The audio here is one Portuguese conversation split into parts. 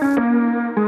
Thank you.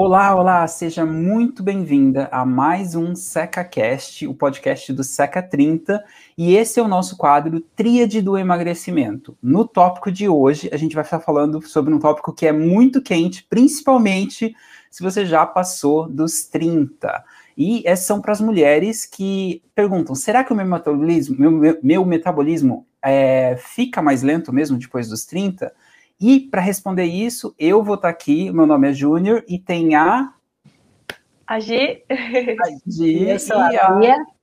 Olá, olá, seja muito bem-vinda a mais um SecaCast, o podcast do Seca 30, e esse é o nosso quadro Tríade do Emagrecimento. No tópico de hoje, a gente vai estar falando sobre um tópico que é muito quente, principalmente se você já passou dos 30. E essas são para as mulheres que perguntam: será que o meu metabolismo, meu, meu metabolismo é, fica mais lento mesmo depois dos 30? E para responder isso, eu vou estar tá aqui. Meu nome é Júnior e tem a. A G. A G e a.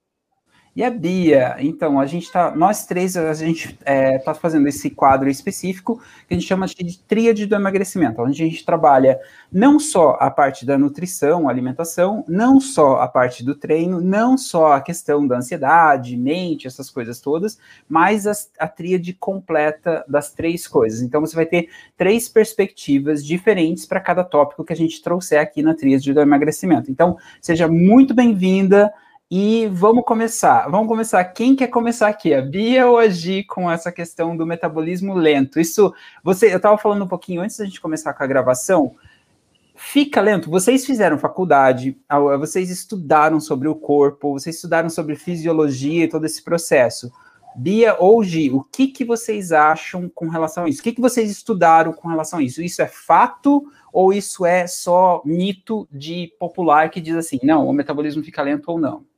E a Bia, então, a gente tá, nós três, a gente é, tá fazendo esse quadro específico que a gente chama de tríade do emagrecimento, onde a gente trabalha não só a parte da nutrição, alimentação, não só a parte do treino, não só a questão da ansiedade, mente, essas coisas todas, mas a, a tríade completa das três coisas. Então, você vai ter três perspectivas diferentes para cada tópico que a gente trouxer aqui na tríade do emagrecimento. Então, seja muito bem-vinda. E vamos começar. Vamos começar. Quem quer começar aqui? A Bia ou a Gi com essa questão do metabolismo lento? Isso, você, eu estava falando um pouquinho antes da gente começar com a gravação. Fica lento. Vocês fizeram faculdade, vocês estudaram sobre o corpo, vocês estudaram sobre fisiologia e todo esse processo. Bia ou Gi, o que, que vocês acham com relação a isso? O que, que vocês estudaram com relação a isso? Isso é fato ou isso é só mito de popular que diz assim, não, o metabolismo fica lento ou não?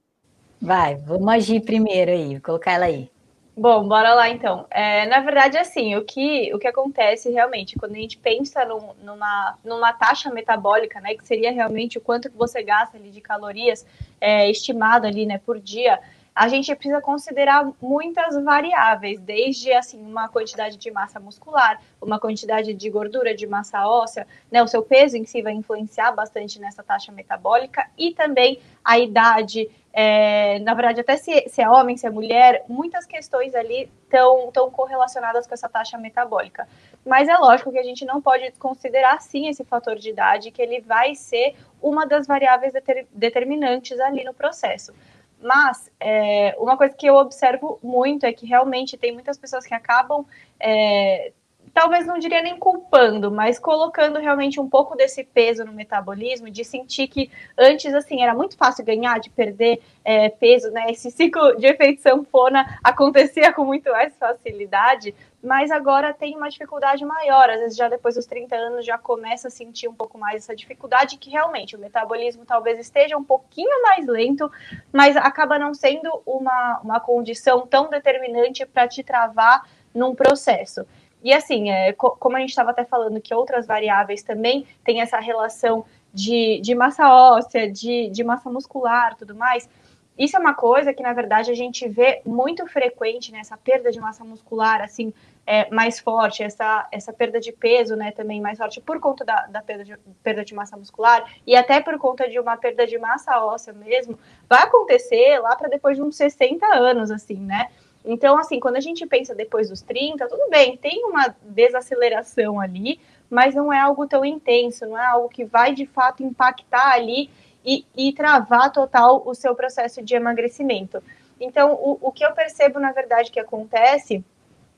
Vai, vamos agir primeiro aí, vou colocar ela aí. Bom, bora lá então. É, na verdade, assim, o que, o que acontece realmente, quando a gente pensa num, numa, numa taxa metabólica, né, que seria realmente o quanto que você gasta ali de calorias é, estimado ali, né, por dia, a gente precisa considerar muitas variáveis, desde assim uma quantidade de massa muscular, uma quantidade de gordura, de massa óssea, né? O seu peso em si vai influenciar bastante nessa taxa metabólica e também a idade, é, na verdade, até se, se, é homem, se é mulher, muitas questões ali estão tão correlacionadas com essa taxa metabólica. Mas é lógico que a gente não pode considerar, sim, esse fator de idade, que ele vai ser uma das variáveis deter, determinantes ali no processo. Mas é, uma coisa que eu observo muito é que realmente tem muitas pessoas que acabam, é, talvez não diria nem culpando, mas colocando realmente um pouco desse peso no metabolismo, de sentir que antes, assim, era muito fácil ganhar, de perder é, peso, né? Esse ciclo de efeito sanfona acontecia com muito mais facilidade, mas agora tem uma dificuldade maior. Às vezes, já depois dos 30 anos, já começa a sentir um pouco mais essa dificuldade, que realmente o metabolismo talvez esteja um pouquinho mais lento, mas acaba não sendo uma, uma condição tão determinante para te travar num processo. E assim, é, como a gente estava até falando que outras variáveis também têm essa relação de, de massa óssea, de, de massa muscular tudo mais, isso é uma coisa que, na verdade, a gente vê muito frequente né, perda de massa muscular, assim, é, mais forte, essa, essa perda de peso, né, também mais forte por conta da, da perda, de, perda de massa muscular e até por conta de uma perda de massa óssea mesmo, vai acontecer lá para depois de uns 60 anos, assim, né? Então, assim, quando a gente pensa depois dos 30, tudo bem, tem uma desaceleração ali, mas não é algo tão intenso, não é algo que vai de fato impactar ali e, e travar total o seu processo de emagrecimento. Então, o, o que eu percebo, na verdade, que acontece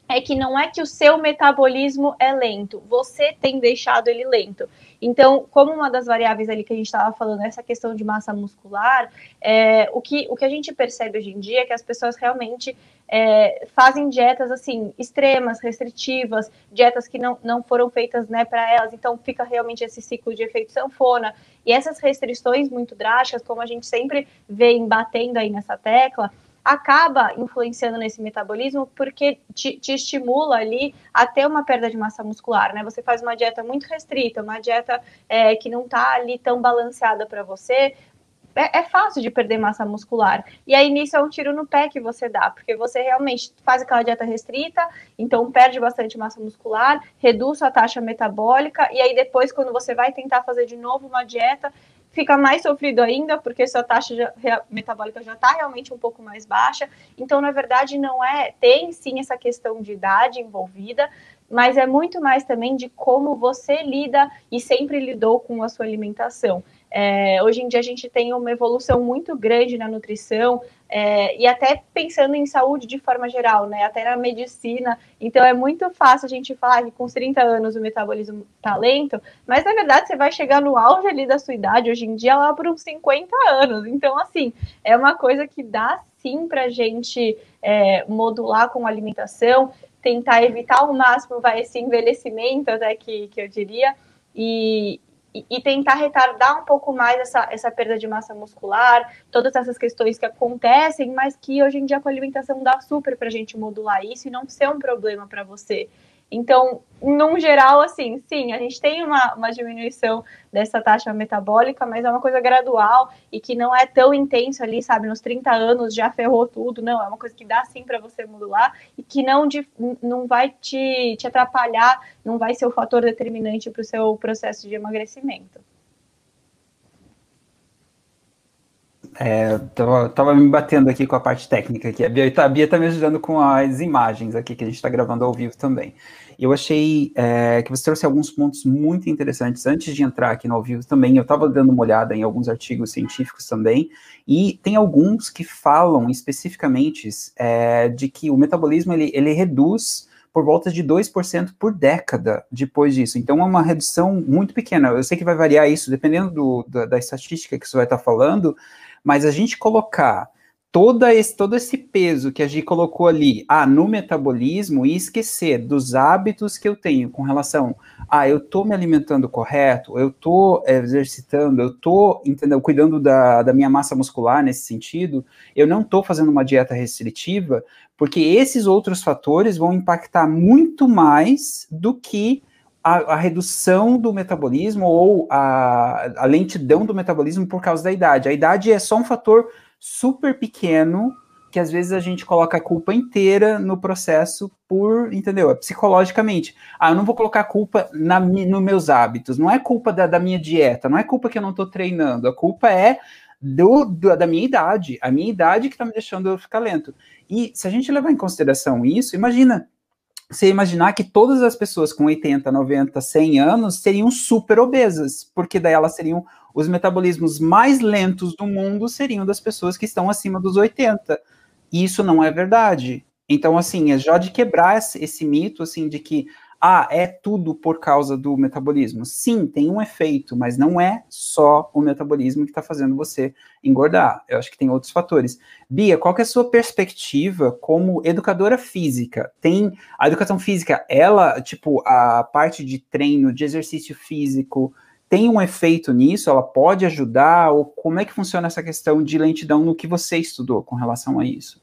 é que não é que o seu metabolismo é lento, você tem deixado ele lento. Então, como uma das variáveis ali que a gente estava falando, essa questão de massa muscular, é, o, que, o que a gente percebe hoje em dia é que as pessoas realmente é, fazem dietas assim extremas, restritivas, dietas que não, não foram feitas né, para elas, então fica realmente esse ciclo de efeito sanfona. E essas restrições muito drásticas, como a gente sempre vem batendo aí nessa tecla, acaba influenciando nesse metabolismo porque te, te, estimula ali a ter uma perda de massa muscular, né? Você faz uma dieta muito restrita, uma dieta é, que não está ali tão balanceada para você, é, é, fácil de perder massa muscular. E aí nisso é um tiro no pé que você dá, porque você realmente faz aquela dieta restrita, então perde bastante massa muscular, reduz a taxa metabólica, e aí depois, quando você vai tentar fazer de novo uma dieta, fica mais sofrido ainda, porque sua taxa já, metabólica já está realmente um pouco mais baixa. Então, na verdade, não é. Tem sim essa questão de idade envolvida, mas é muito mais também de como você lida e sempre lidou com a sua alimentação. É, hoje em dia a gente tem uma evolução muito grande na nutrição é, e até pensando em saúde de forma geral, né? Até na medicina. Então é muito fácil a gente falar que com os 30 anos o metabolismo tá lento, mas na verdade você vai chegar no auge ali da sua idade hoje em dia lá por uns 50 anos. Então, assim, é uma coisa que dá sim para gente é, modular com a alimentação, tentar evitar ao máximo vai, esse envelhecimento, até que, que eu diria. E, e, tentar retardar um pouco mais essa, essa perda de massa muscular, todas essas questões que acontecem, mas que hoje em dia com a alimentação dá super para a gente modular isso e não ser um problema para você. Então, num geral, assim, sim, a gente tem uma, uma diminuição dessa taxa metabólica, mas é uma coisa gradual e que não é tão intenso ali, sabe? Nos 30 anos já ferrou tudo, não. É uma coisa que dá sim para você modular e que não, não vai te, te atrapalhar, não vai ser o fator determinante para o seu processo de emagrecimento. É, tava, tava, me batendo aqui com a parte técnica aqui. A Bia, tá, a Bia tá me ajudando com as imagens aqui que a gente está gravando ao vivo também. Eu achei é, que você trouxe alguns pontos muito interessantes. Antes de entrar aqui no ao vivo também, eu estava dando uma olhada em alguns artigos científicos também, e tem alguns que falam especificamente é, de que o metabolismo ele, ele reduz por volta de 2% por década depois disso. Então é uma redução muito pequena. Eu sei que vai variar isso dependendo do, da, da estatística que você vai estar falando, mas a gente colocar toda esse, todo esse peso que a gente colocou ali, ah, no metabolismo, e esquecer dos hábitos que eu tenho com relação a, ah, eu estou me alimentando correto, eu estou é, exercitando, eu estou, cuidando da, da minha massa muscular nesse sentido, eu não estou fazendo uma dieta restritiva, porque esses outros fatores vão impactar muito mais do que a, a, redução do metabolismo ou a, a lentidão do metabolismo por causa da idade. A idade é só um fator super pequeno que às vezes a gente coloca a culpa inteira no processo por, entendeu? É psicologicamente. Ah, eu não vou colocar a culpa na, nos meus hábitos, não é culpa da, da minha dieta, não é culpa que eu não estou treinando, a culpa é do, do, da minha idade, a minha idade que está me deixando eu ficar lento. E se a gente levar em consideração isso, imagina, você imaginar que todas as pessoas com 80, 90, 100 anos seriam super obesas, porque daí elas seriam os metabolismos mais lentos do mundo seriam das pessoas que estão acima dos 80. E isso não é verdade. Então, assim, é já de quebrar esse, esse mito, assim, de que, ah, é tudo por causa do metabolismo. Sim, tem um efeito, mas não é só o metabolismo que está fazendo você engordar. Eu acho que tem outros fatores. Bia, qual é a sua perspectiva como educadora física? Tem a educação física, ela, tipo, a parte de treino, de exercício físico, tem um efeito nisso? Ela pode ajudar? Ou como é que funciona essa questão de lentidão no que você estudou com relação a isso?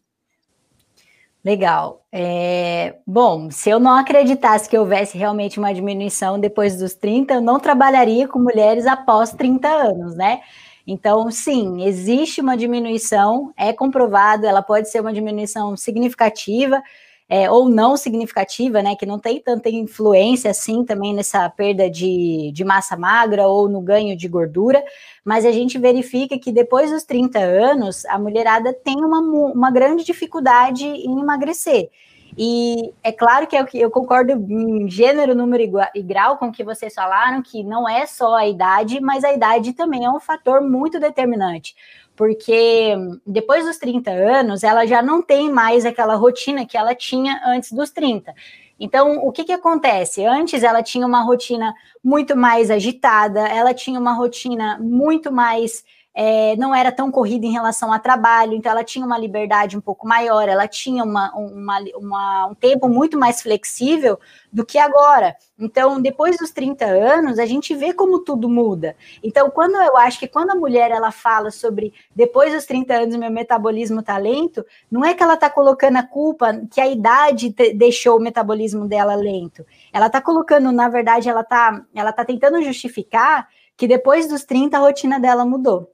Legal. É, bom, se eu não acreditasse que houvesse realmente uma diminuição depois dos 30, eu não trabalharia com mulheres após 30 anos, né? Então, sim, existe uma diminuição, é comprovado, ela pode ser uma diminuição significativa é, ou não significativa, né, que não tem tanta influência assim também nessa perda de, de massa magra ou no ganho de gordura, mas a gente verifica que depois dos 30 anos, a mulherada tem uma, uma grande dificuldade em emagrecer. E é claro que eu, eu, concordo em gênero, número e grau com o que vocês falaram, que não é só a idade, mas a idade também é um fator muito determinante porque depois dos 30 anos ela já não tem mais aquela rotina que ela tinha antes dos 30. Então, o que, que acontece? Antes ela tinha uma rotina muito mais agitada, ela tinha uma rotina muito mais é, não era tão corrida em relação a trabalho, então ela tinha uma liberdade um pouco maior, ela tinha uma, uma, uma, um tempo muito mais flexível do que agora. Então, depois dos 30 anos, a gente vê como tudo muda. Então, quando eu acho que quando a mulher ela fala sobre depois dos 30 anos meu metabolismo tá lento, não é que ela está colocando a culpa que a idade deixou o metabolismo dela lento. Ela está colocando, na verdade, ela está ela tá tentando justificar que depois dos 30 a rotina dela mudou.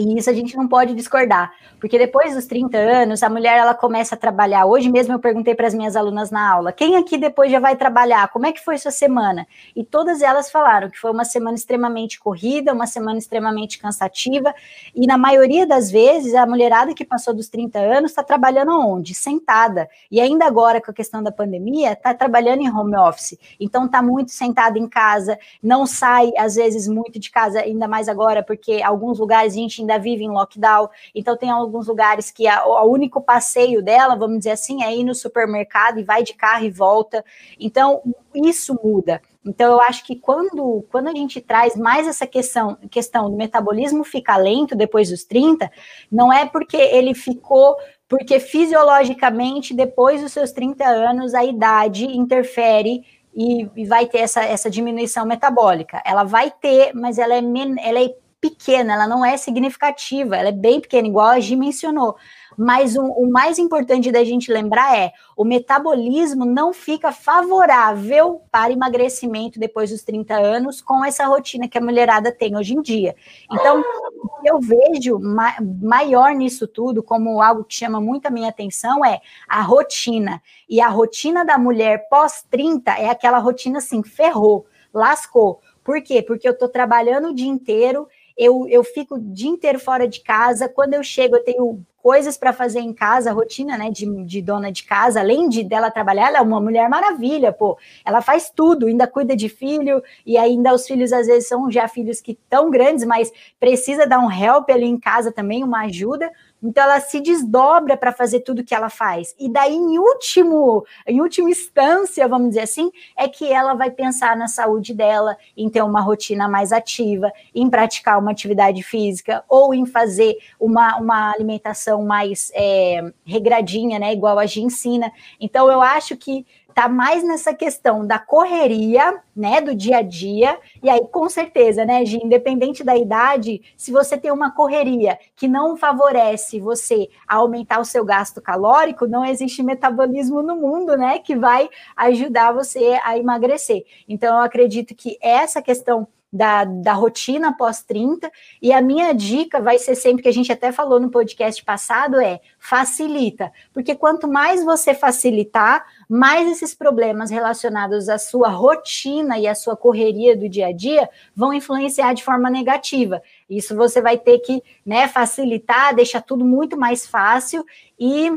E isso a gente não pode discordar, porque depois dos 30 anos, a mulher ela começa a trabalhar. Hoje mesmo eu perguntei para as minhas alunas na aula: quem aqui depois já vai trabalhar? Como é que foi sua semana? E todas elas falaram que foi uma semana extremamente corrida, uma semana extremamente cansativa, e na maioria das vezes a mulherada que passou dos 30 anos está trabalhando onde? Sentada. E ainda agora com a questão da pandemia, está trabalhando em home office. Então está muito sentada em casa, não sai às vezes muito de casa, ainda mais agora, porque alguns lugares a gente ainda ainda vive em lockdown. Então, tem alguns lugares que o único passeio dela, vamos dizer assim, é ir no supermercado e vai de carro e volta. Então, isso muda. Então, eu acho que quando, quando a gente traz mais essa questão, questão do metabolismo ficar lento depois dos 30, não é porque ele ficou porque fisiologicamente, depois dos seus 30 anos, a idade interfere e, e, vai ter essa, essa diminuição metabólica. Ela vai ter, mas ela é, ela é pequena, ela não é significativa, ela é bem pequena, igual a Gi mencionou. Mas o, o, mais importante da gente lembrar é o metabolismo não fica favorável para emagrecimento depois dos 30 anos com essa rotina que a mulherada tem hoje em dia. Então, eu vejo ma maior nisso tudo, como algo que chama muito a minha atenção, é a rotina. E a rotina da mulher pós-30 é aquela rotina assim, ferrou, lascou. Por quê? Porque eu estou trabalhando o dia inteiro, eu, eu fico o dia inteiro fora de casa. Quando eu chego, eu tenho coisas para fazer em casa, rotina, né, de, de, dona de casa, além de dela trabalhar, ela é uma mulher maravilha, pô. Ela faz tudo, ainda cuida de filho, e ainda os filhos às vezes são já filhos que tão grandes, mas precisa dar um help ali em casa também, uma ajuda. Então ela se desdobra para fazer tudo que ela faz. E daí, em último, em última instância, vamos dizer assim, é que ela vai pensar na saúde dela, em ter uma rotina mais ativa, em praticar uma atividade física, ou em fazer uma, uma alimentação mais é, regradinha, né? Igual a gente ensina. Então eu acho que tá mais nessa questão da correria, né, do dia a dia, e aí com certeza, né, Gi, independente da idade, se você tem uma correria que não favorece você a aumentar o seu gasto calórico, não existe metabolismo no mundo, né, que vai ajudar você a emagrecer. Então eu acredito que essa questão da, da rotina pós-30. E a minha dica vai ser sempre que a gente até falou no podcast passado: é facilita. Porque quanto mais você facilitar, mais esses problemas relacionados à sua rotina e à sua correria do dia a dia vão influenciar de forma negativa. Isso você vai ter que né, facilitar, deixar tudo muito mais fácil e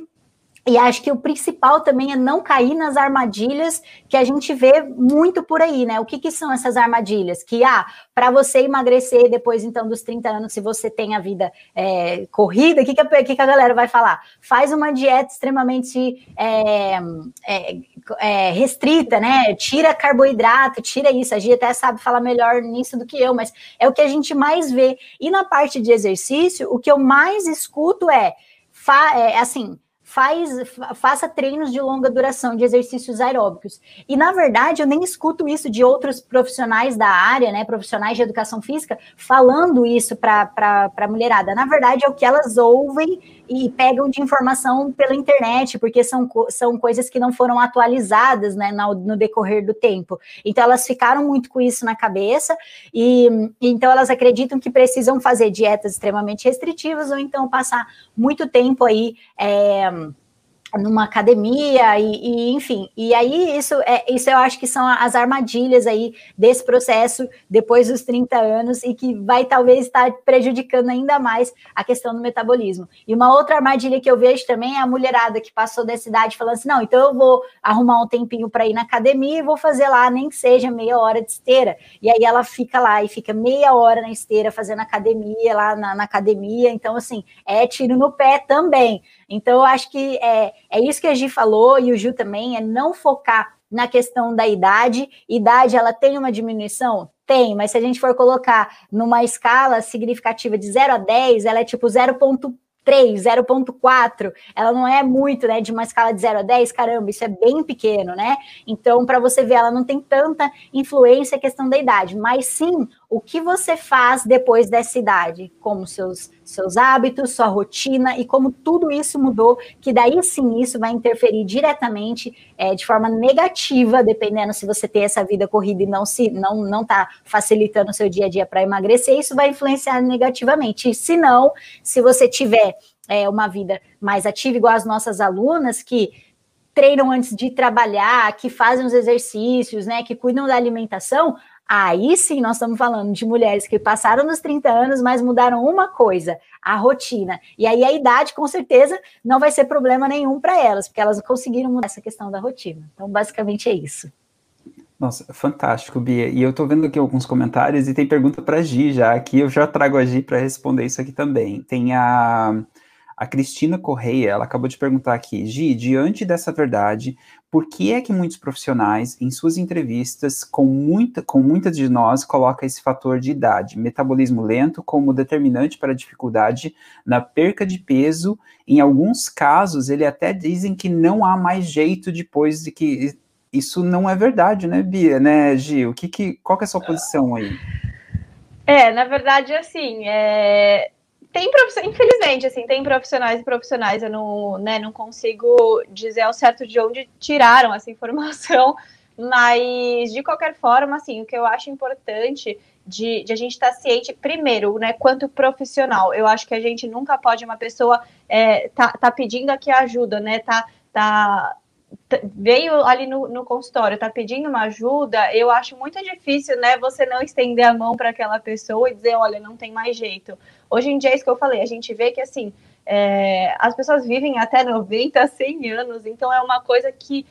e acho que o principal também é não cair nas armadilhas que a gente vê muito por aí, né? O que, que são essas armadilhas? Que, ah, para você emagrecer depois, então, dos 30 anos, se você tem a vida é, corrida, o que, que, a, que, que a galera vai falar? Faz uma dieta extremamente é, é, é, restrita, né? Tira carboidrato, tira isso. A gente até sabe falar melhor nisso do que eu, mas é o que a gente mais vê. E na parte de exercício, o que eu mais escuto é, é assim faz, faça treinos de longa duração, de exercícios aeróbicos. E, na verdade, eu nem escuto isso de outros profissionais da área, né, profissionais de educação física, falando isso para a mulherada. Na verdade, é o que elas ouvem e pegam de informação pela internet, porque são, são coisas que não foram atualizadas né, no, no decorrer do tempo. Então, elas ficaram muito com isso na cabeça, e então elas acreditam que precisam fazer dietas extremamente restritivas ou então passar muito tempo aí. É, numa academia e, e, enfim. E aí isso é isso eu acho que são as armadilhas aí desse processo depois dos 30 anos e que vai talvez estar prejudicando ainda mais a questão do metabolismo. E uma outra armadilha que eu vejo também é a mulherada que passou dessa idade falando assim não então eu vou arrumar um tempinho para ir na academia e vou fazer lá nem que seja meia hora de esteira. E aí ela fica lá e fica meia hora na esteira fazendo academia lá na, na academia. Então assim é tiro no pé também então, eu acho que é, é isso que a Gi falou, e o Gil também, é não focar na questão da idade. Idade, ela tem uma diminuição? Tem, mas se a gente for colocar numa escala significativa de 0 a 10, ela é tipo 0,1 0.3, 0.4, ela não é muito, né, de uma escala de 0 a 10, caramba, isso é bem pequeno, né? Então, para você ver, ela não tem tanta influência a questão da idade, mas sim o que você faz depois dessa idade, como seus seus hábitos, sua rotina e como tudo isso mudou, que daí sim isso vai interferir diretamente é, de forma negativa, dependendo se você tem essa vida corrida e não se não não está facilitando o seu dia a dia para emagrecer, isso vai influenciar negativamente. E se não, se você tiver é, uma vida mais ativa, igual as nossas alunas que treinam antes de trabalhar, que fazem os exercícios, né, que cuidam da alimentação, Aí sim nós estamos falando de mulheres que passaram dos 30 anos, mas mudaram uma coisa, a rotina. E aí a idade, com certeza, não vai ser problema nenhum para elas, porque elas conseguiram mudar essa questão da rotina. Então, basicamente é isso. Nossa, fantástico, Bia. E eu estou vendo aqui alguns comentários e tem pergunta para a Gi já aqui. Eu já trago a Gi para responder isso aqui também. Tem a a Cristina Correia, ela acabou de perguntar aqui, Gi, diante dessa verdade, por que é que muitos profissionais, em suas entrevistas, com, muita, com muitas de nós, coloca esse fator de idade, metabolismo lento, como determinante para a dificuldade na perca de peso? Em alguns casos, ele até dizem que não há mais jeito depois de que isso não é verdade, né, Bia, né, Gi? O que, que qual que é a sua posição aí? É, na verdade, assim, é, tem infelizmente, assim, tem profissionais e profissionais, eu não, né, não consigo dizer ao certo de onde tiraram essa informação, mas de qualquer forma, assim, o que eu acho importante de, de a gente estar tá ciente, primeiro, né, quanto profissional, eu acho que a gente nunca pode, uma pessoa é, tá, tá pedindo aqui ajuda, né, tá, tá veio ali no, no, consultório, tá pedindo uma ajuda, eu acho muito difícil, né, você não estender a mão para aquela pessoa e dizer, olha, não tem mais jeito. Hoje em dia é isso que eu falei, a gente vê que assim, é, as pessoas vivem até 90, 100 anos, então é uma coisa que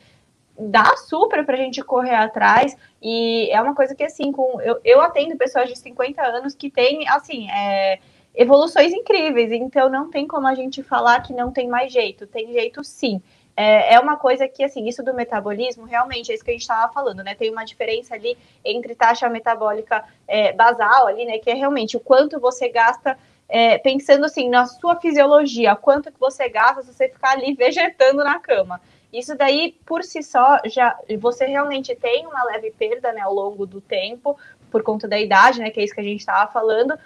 dá super para a gente correr atrás e é uma coisa que assim, com eu, eu atendo pessoas de 50 anos que têm assim, é, evoluções incríveis, então não tem como a gente falar que não tem mais jeito, tem jeito sim é, é uma coisa que, assim, isso do metabolismo, realmente, é isso que a gente estava falando, né? Tem uma diferença ali entre taxa metabólica é, basal ali, né? Que é realmente o quanto você gasta é, pensando assim na sua fisiologia, quanto que você gasta se você ficar ali vegetando na cama. Isso daí, por si só, já você realmente tem uma leve perda né, ao longo do tempo, por conta da idade, né? Que é isso que a gente estava falando.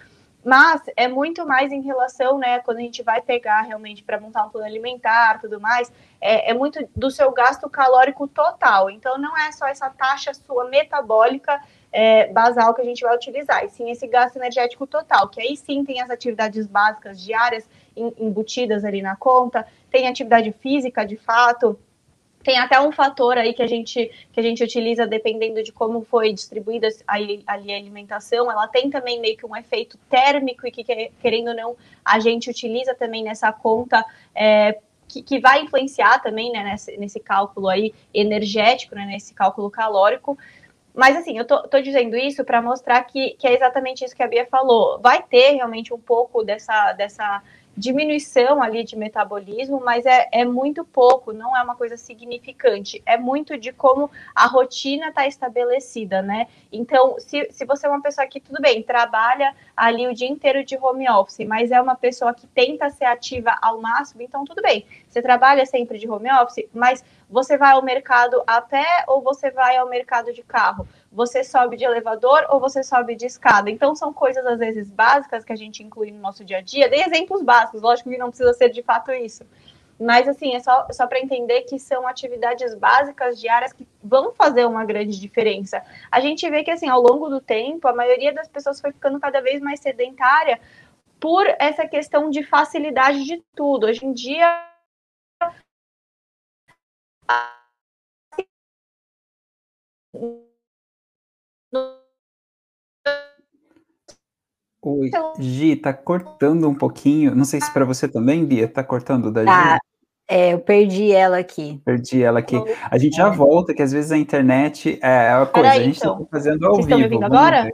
Mas é muito mais em relação, né, quando a gente vai pegar realmente para montar um plano alimentar, tudo mais, é, é, muito do seu gasto calórico total. Então não é só essa taxa sua metabólica é, basal que a gente vai utilizar, e sim esse gasto energético total, que aí sim tem as atividades básicas diárias embutidas ali na conta, tem atividade física de fato, tem até um fator aí que a gente, que a gente utiliza dependendo de como foi distribuída ali a alimentação. Ela tem também meio que um efeito térmico e que, querendo ou não, a gente utiliza também nessa conta é, que, que, vai influenciar também né, nesse, nesse cálculo aí energético, né, nesse cálculo calórico. Mas assim, eu tô, tô dizendo isso para mostrar que, que é exatamente isso que a Bia falou. Vai ter realmente um pouco dessa, dessa diminuição ali de metabolismo, mas é, é muito pouco, não é uma coisa significante. É muito de como a rotina está estabelecida, né? Então, se, se você é uma pessoa que, tudo bem, trabalha ali o dia inteiro de home office, mas é uma pessoa que tenta ser ativa ao máximo, então tudo bem. Você trabalha sempre de home office, mas você vai ao mercado a pé ou você vai ao mercado de carro? você sobe de elevador ou você sobe de escada. Então, são coisas, às vezes, básicas que a gente inclui no nosso dia a dia. Dei exemplos básicos, lógico que não precisa ser de fato isso. Mas, assim, é só, só para entender que são atividades básicas diárias que vão fazer uma grande diferença. A gente vê que, assim, ao longo do tempo, a maioria das pessoas foi ficando cada vez mais sedentária por essa questão de facilidade de tudo. Hoje em dia, Oi, então Gi, tá cortando um pouquinho. Não sei se para você também, Bia, tá cortando da tá. Gi. É, eu perdi ela aqui. Perdi ela aqui. A gente já volta, que às vezes a internet é a coisa. Peraí, a gente então. tá fazendo ao Vocês vivo. Estão me ouvindo agora? Ver.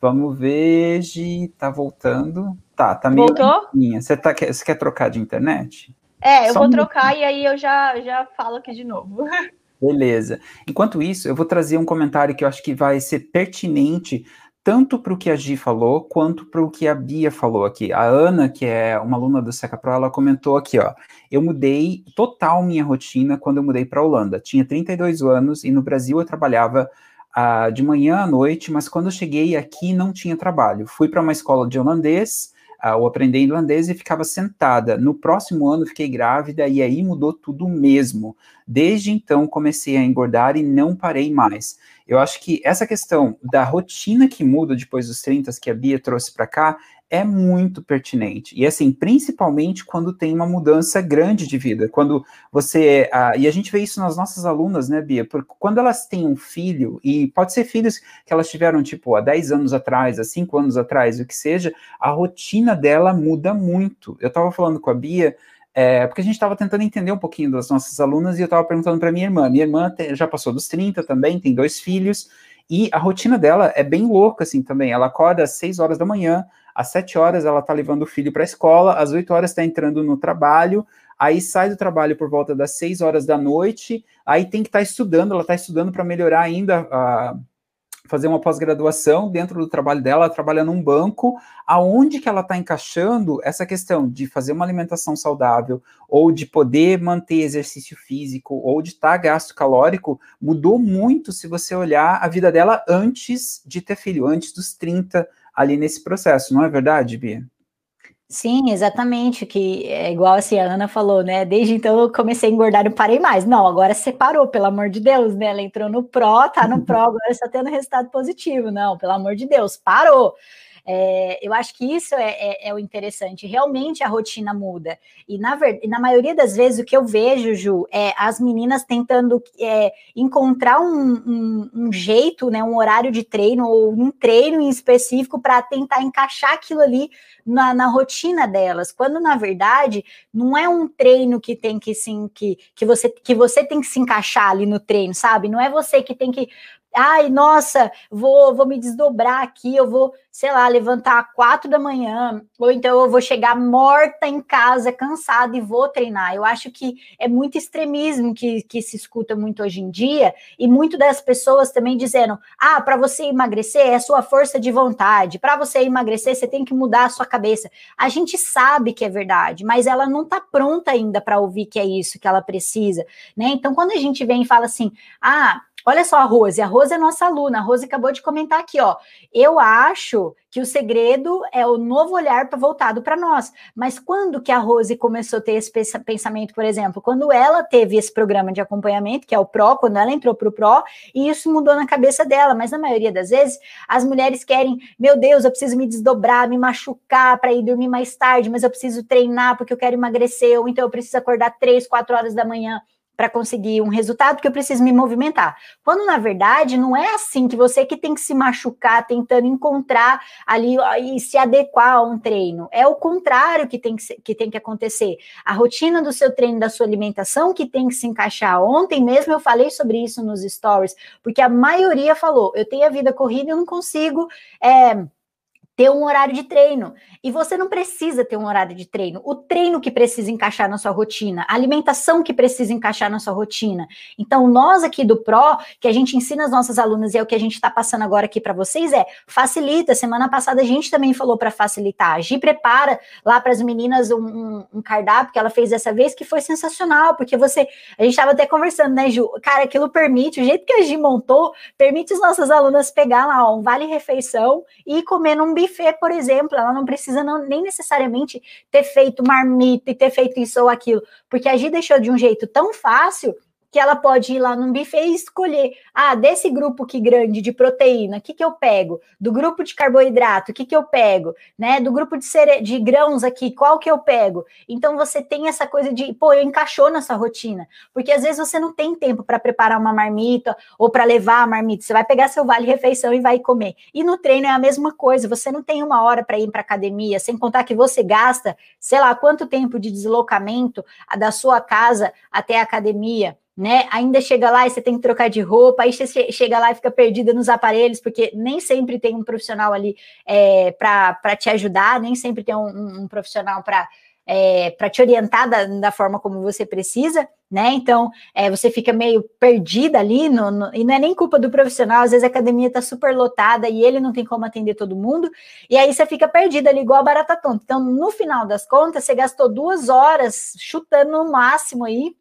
Vamos ver, Gi, tá voltando. Tá, tá meio. Voltou? Você, tá, você quer trocar de internet? É, eu Só vou um trocar e aí eu já, já falo aqui de novo. Beleza. Enquanto isso, eu vou trazer um comentário que eu acho que vai ser pertinente tanto para o que a Gi falou, quanto para o que a Bia falou aqui. A Ana, que é uma aluna do Seca Pro, ela comentou aqui, ó. Eu mudei total minha rotina quando eu mudei para a Holanda. Tinha 32 anos e no Brasil eu trabalhava ah, de manhã à noite, mas quando eu cheguei aqui não tinha trabalho. Fui para uma escola de holandês, ou aprender inglês e ficava sentada. No próximo ano fiquei grávida e aí mudou tudo mesmo. Desde então comecei a engordar e não parei mais. Eu acho que essa questão da rotina que muda depois dos 30 que a Bia trouxe para cá é muito pertinente. E assim, principalmente quando tem uma mudança grande de vida. Quando você. Uh, e a gente vê isso nas nossas alunas, né, Bia? Porque quando elas têm um filho, e pode ser filhos que elas tiveram, tipo, há 10 anos atrás, há 5 anos atrás, o que seja, a rotina dela muda muito. Eu estava falando com a Bia. É, porque a gente estava tentando entender um pouquinho das nossas alunas e eu estava perguntando para minha irmã. Minha irmã já passou dos 30 também, tem dois filhos, e a rotina dela é bem louca, assim, também. Ela acorda às 6 horas da manhã, às 7 horas ela está levando o filho para a escola, às 8 horas está entrando no trabalho, aí sai do trabalho por volta das 6 horas da noite, aí tem que estar tá estudando, ela está estudando para melhorar ainda fazer uma pós-graduação dentro do trabalho dela, ela trabalha num banco, aonde que ela está encaixando essa questão de fazer uma alimentação saudável, ou de poder manter exercício físico, ou de estar tá gasto calórico, mudou muito se você olhar a vida dela antes de ter filho, antes dos 30 ali nesse processo, não é verdade, Bia? Sim, exatamente, que é igual assim, a Ana falou, né? Desde então eu comecei a engordar e não parei mais. Não, agora separou, pelo amor de Deus, né? Ela entrou no pró, tá no pró, agora está tendo resultado positivo. Não, pelo amor de Deus, parou. É, eu acho que isso é, é, é, o interessante. Realmente a rotina muda. E na, e na maioria das vezes o que eu vejo, Ju, é as meninas tentando é, encontrar um, um, um, jeito, né, um horário de treino ou um treino em específico para tentar encaixar aquilo ali na, na, rotina delas. Quando na verdade não é um treino que tem que sim que, que você que você tem que se encaixar ali no treino, sabe? Não é você que tem que ai, nossa, vou, vou me desdobrar aqui, eu vou, sei lá, levantar quatro da manhã, ou então eu vou chegar morta em casa, cansada e vou treinar. Eu acho que é muito extremismo que, que se escuta muito hoje em dia, e muito das pessoas também dizendo: ah, para você emagrecer é sua força de vontade, para você emagrecer você tem que mudar a sua cabeça. A gente sabe que é verdade, mas ela não está pronta ainda para ouvir que é isso que ela precisa, né? Então, quando a gente vem e fala assim, ah, Olha só a Rose, a Rose é nossa aluna, a Rose acabou de comentar aqui, ó. Eu acho que o segredo é o novo olhar voltado para nós. Mas quando que a Rose começou a ter esse pensamento, por exemplo, quando ela teve esse programa de acompanhamento, que é o PRO, quando ela entrou para o PRO, e isso mudou na cabeça dela. Mas na maioria das vezes, as mulheres querem, meu Deus, eu preciso me desdobrar, me machucar para ir dormir mais tarde, mas eu preciso treinar porque eu quero emagrecer, ou então eu preciso acordar três, quatro horas da manhã para conseguir um resultado, porque eu preciso me movimentar. Quando na verdade não é assim que você que tem que se machucar tentando encontrar ali e se adequar a um treino. É o contrário que tem que, que tem que acontecer. A rotina do seu treino, da sua alimentação que tem que se encaixar. Ontem mesmo eu falei sobre isso nos stories, porque a maioria falou: eu tenho a vida corrida e eu não consigo. É, ter um horário de treino. E você não precisa ter um horário de treino. O treino que precisa encaixar na sua rotina, a alimentação que precisa encaixar na sua rotina. Então, nós aqui do Pro, que a gente ensina as nossas alunas e é o que a gente está passando agora aqui para vocês, é facilita. Semana passada a gente também falou para facilitar. A Gi prepara lá para as meninas um, um, um, cardápio que ela fez dessa vez que foi sensacional, porque você. A gente estava até conversando, né, Ju? Cara, aquilo permite, o jeito que a Gi montou, permite as nossas alunas pegar lá ó, um vale-refeição e comer num buffet, por exemplo, ela não precisa não, nem necessariamente ter feito marmita e ter feito isso ou aquilo, porque a Gi deixou de um jeito tão fácil que ela pode ir lá num buffet e escolher, ah, desse grupo que grande de proteína, o que, que eu pego? Do grupo de carboidrato, o que, que eu pego? Né? Do grupo de, cere... de grãos aqui, qual que eu pego? Então você tem essa coisa de, pô, eu encaixou nessa rotina, porque às vezes você não tem tempo para preparar uma marmita ou para levar a marmita, você vai pegar seu vale refeição e vai comer. E no treino é a mesma coisa, você não tem uma hora para ir para academia, sem contar que você gasta, sei lá, quanto tempo de deslocamento da sua casa até a academia né? Ainda chega lá e você tem que trocar de roupa, aí você chega lá e fica perdida nos aparelhos, porque nem sempre tem um profissional ali é, para te ajudar, nem sempre tem um, um profissional para é, para te orientar da, da, forma como você precisa, né? Então, é, você fica meio perdida ali, no, no, e não é nem culpa do profissional, às vezes a academia está super lotada e ele não tem como atender todo mundo, e aí você fica perdida ali, igual a barata tonta. Então, no final das contas, você gastou duas horas chutando no máximo aí,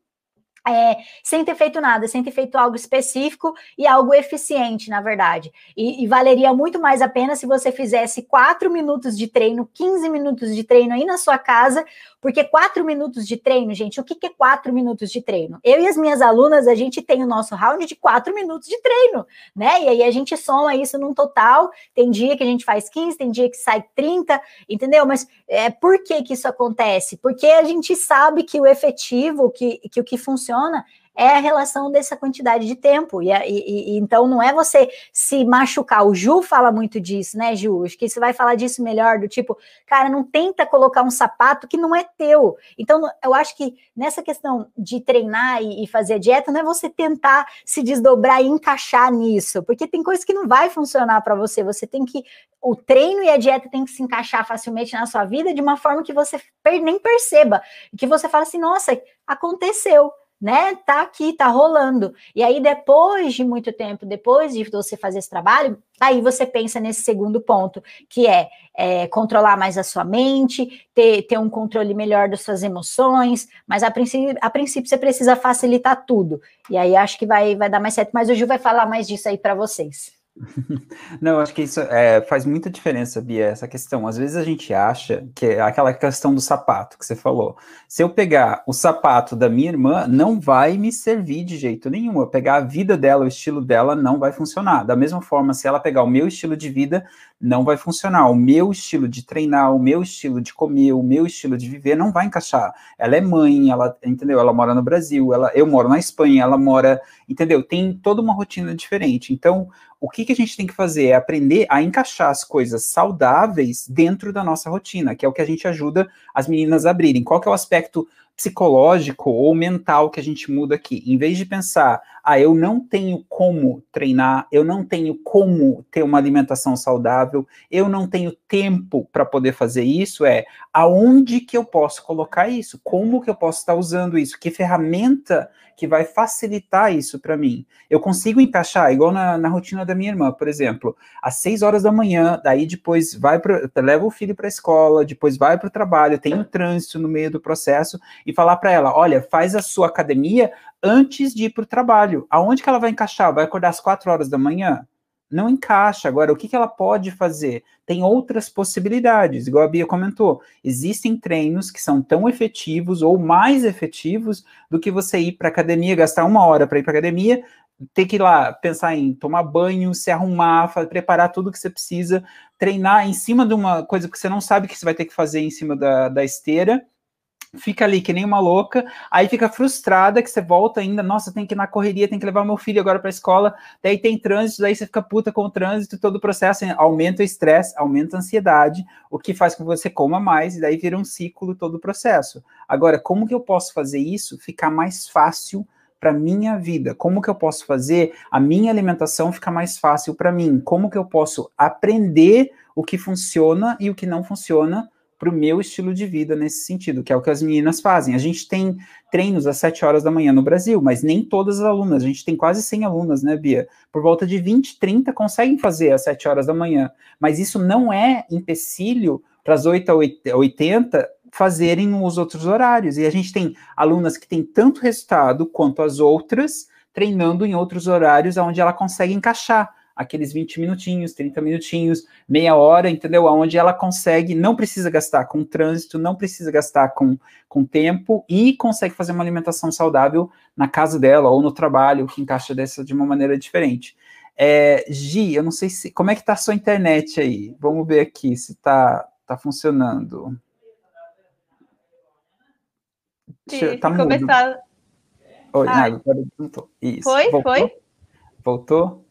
é, sem ter feito nada, sem ter feito algo específico e algo eficiente, na verdade. E, e, valeria muito mais a pena se você fizesse quatro minutos de treino, 15 minutos de treino aí na sua casa, porque quatro minutos de treino, gente, o que, que é quatro minutos de treino? Eu e as minhas alunas, a gente tem o nosso round de quatro minutos de treino, né? E aí a gente soma isso num total. Tem dia que a gente faz 15, tem dia que sai 30, entendeu? Mas é, por que, que isso acontece? Porque a gente sabe que o efetivo, que, que o que funciona é a relação dessa quantidade de tempo. E, e, e, então não é você se machucar. O Ju fala muito disso, né, Ju? Acho que você vai falar disso melhor, do tipo, cara, não tenta colocar um sapato que não é teu. Então, eu acho que nessa questão de treinar e, e fazer dieta, não é você tentar se desdobrar e encaixar nisso, porque tem coisas que não vai funcionar para você. Você tem que. O treino e a dieta tem que se encaixar facilmente na sua vida de uma forma que você nem perceba. Que você fala assim, nossa, aconteceu né? Tá aqui, tá rolando. E aí, depois de muito tempo, depois de você fazer esse trabalho, aí você pensa nesse segundo ponto, que é, é controlar mais a sua mente, ter, ter um controle melhor das suas emoções, mas a princípio, a princípio você precisa facilitar tudo. E aí acho que vai, vai dar mais certo, mas o Gil vai falar mais disso aí para vocês. Não, acho que isso é, faz muita diferença, Bia, essa questão. Às vezes a gente acha que é aquela questão do sapato que você falou. Se eu pegar o sapato da minha irmã, não vai me servir de jeito nenhum. Eu pegar a vida dela, o estilo dela, não vai funcionar. Da mesma forma, se ela pegar o meu estilo de vida, não vai funcionar. O meu estilo de treinar, o meu estilo de comer, o meu estilo de viver não vai encaixar. Ela é mãe, ela, entendeu? Ela mora no Brasil, ela, eu moro na Espanha, ela mora, entendeu? Tem toda uma rotina diferente. Então, o que, que a gente tem que fazer é aprender a encaixar as coisas saudáveis dentro da nossa rotina, que é o que a gente ajuda as meninas a abrirem. Qual que é o aspecto psicológico ou mental que a gente muda aqui. Em vez de pensar, ah, eu não tenho como treinar, eu não tenho como ter uma alimentação saudável, eu não tenho tempo para poder fazer isso, é aonde que eu posso colocar isso? Como que eu posso estar usando isso? Que ferramenta que vai facilitar isso para mim? Eu consigo encaixar, igual na, na, rotina da minha irmã, por exemplo, às seis horas da manhã, daí depois vai para leva o filho para a escola, depois vai para o trabalho, tem um trânsito no meio do processo e falar para ela, olha, faz a sua academia antes de ir para o trabalho. Aonde que ela vai encaixar? Vai acordar às quatro horas da manhã? Não encaixa. Agora, o que, que ela pode fazer? Tem outras possibilidades, igual a Bia comentou. Existem treinos que são tão efetivos ou mais efetivos do que você ir para academia, gastar uma hora para ir para academia, ter que ir lá pensar em tomar banho, se arrumar, preparar tudo que você precisa, treinar em cima de uma coisa que você não sabe que você vai ter que fazer em cima da, da esteira fica ali que nem uma louca, aí fica frustrada que você volta ainda, nossa, tem que ir na correria, tem que levar meu filho agora para a escola, daí tem trânsito, daí você fica puta com o trânsito, todo o processo aumenta o estresse, aumenta a ansiedade, o que faz com que você coma mais, e daí vira um ciclo todo o processo. Agora, como que eu posso fazer isso ficar mais fácil para minha vida? Como que eu posso fazer a minha alimentação ficar mais fácil para mim? Como que eu posso aprender o que funciona e o que não funciona para o meu estilo de vida nesse sentido, que é o que as meninas fazem. A gente tem treinos às 7 horas da manhã no Brasil, mas nem todas as alunas, a gente tem quase 100 alunas, né, Bia? Por volta de 20, 30 conseguem fazer às 7 horas da manhã, mas isso não é empecilho para as 8 a 80 fazerem os outros horários. E a gente tem alunas que têm tanto resultado quanto as outras, treinando em outros horários onde ela consegue encaixar aqueles 20 minutinhos, 30 minutinhos, meia hora, entendeu? Onde ela consegue, não precisa gastar com trânsito, não precisa gastar com, com tempo e consegue fazer uma alimentação saudável na casa dela ou no trabalho, que encaixa dessa de uma maneira diferente. É, Gi, eu não sei se. Como é que tá a sua internet aí? Vamos ver aqui se tá, tá funcionando. Tá se começar. Oi, ah. agora Isso. Foi? Voltou? Foi? Voltou?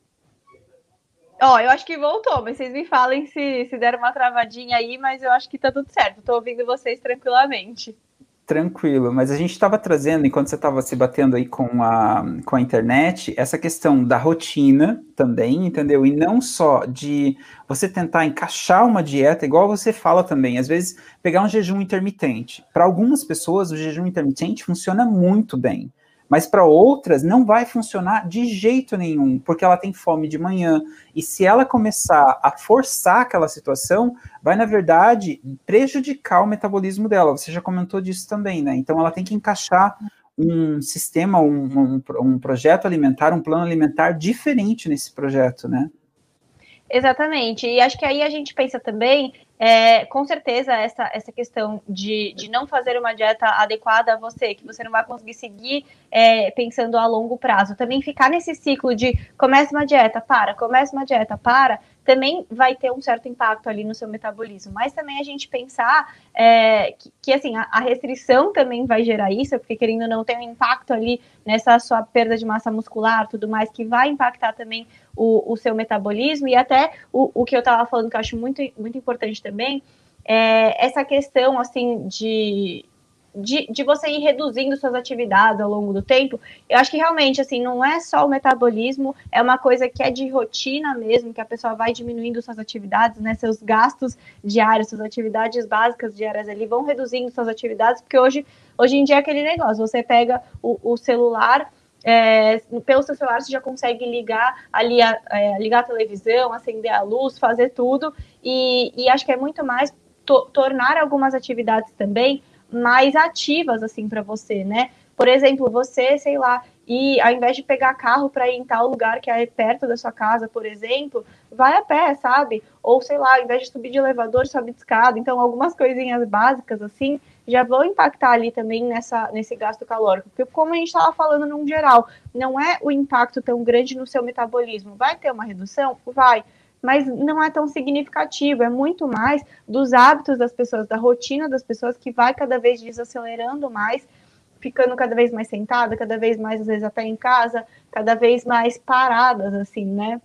Ó, eu acho que voltou, mas vocês me falem se, se deram uma travadinha aí, mas eu acho que tá tudo certo. Tô ouvindo vocês tranquilamente. Tranquilo, mas a gente estava trazendo, enquanto você estava se batendo aí com a, com a internet, essa questão da rotina também, entendeu? E não só de você tentar encaixar uma dieta, igual você fala também, às vezes pegar um jejum intermitente. Para algumas pessoas, o jejum intermitente funciona muito bem Mas para outras não vai funcionar de jeito nenhum, porque ela tem fome de manhã. E se ela começar a forçar aquela situação, vai, na verdade, prejudicar o metabolismo dela. Você já comentou disso também, né? Então ela tem que encaixar um sistema, um, um, um projeto alimentar, um plano alimentar diferente nesse projeto, né? Exatamente. E acho que aí a gente pensa também, é, com certeza, essa, essa questão de, de não fazer uma dieta adequada a você, que você não vai conseguir seguir é, pensando a longo prazo. Também ficar nesse ciclo de começa uma dieta, para, começa uma dieta, para, também vai ter um certo impacto ali no seu metabolismo. Mas também a gente pensar é, que, que, assim, a, a, restrição também vai gerar isso, porque querendo ou não tem um impacto ali nessa sua perda de massa muscular, tudo mais, que vai impactar também o, o seu metabolismo. E até o, o que eu estava falando, que eu acho muito, muito importante também, é essa questão, assim, de, de, de você ir reduzindo suas atividades ao longo do tempo, eu acho que realmente, assim, não é só o metabolismo, é uma coisa que é de rotina mesmo, que a pessoa vai diminuindo suas atividades, né, seus gastos diários, suas atividades básicas diárias ali, vão reduzindo suas atividades, porque hoje, hoje em dia é aquele negócio, você pega o, o celular, é, pelo seu celular você já consegue ligar ali, a, é, ligar a televisão, acender a luz, fazer tudo, e, e acho que é muito mais to, tornar algumas atividades também mais ativas assim para você, né? Por exemplo, você, sei lá, e ao invés de pegar carro para ir em tal lugar que é perto da sua casa, por exemplo, vai a pé, sabe? Ou sei lá, ao invés de subir de elevador, sobe de escada. Então, algumas coisinhas básicas assim já vão impactar ali também nessa, nesse gasto calórico. Porque, como a gente estava falando num geral, não é o impacto tão grande no seu metabolismo. Vai ter uma redução? Vai mas não é tão significativo, é muito mais dos hábitos das pessoas, da rotina das pessoas que vai cada vez desacelerando mais, ficando cada vez mais sentada, cada vez mais, às vezes, até em casa, cada vez mais paradas, assim, né?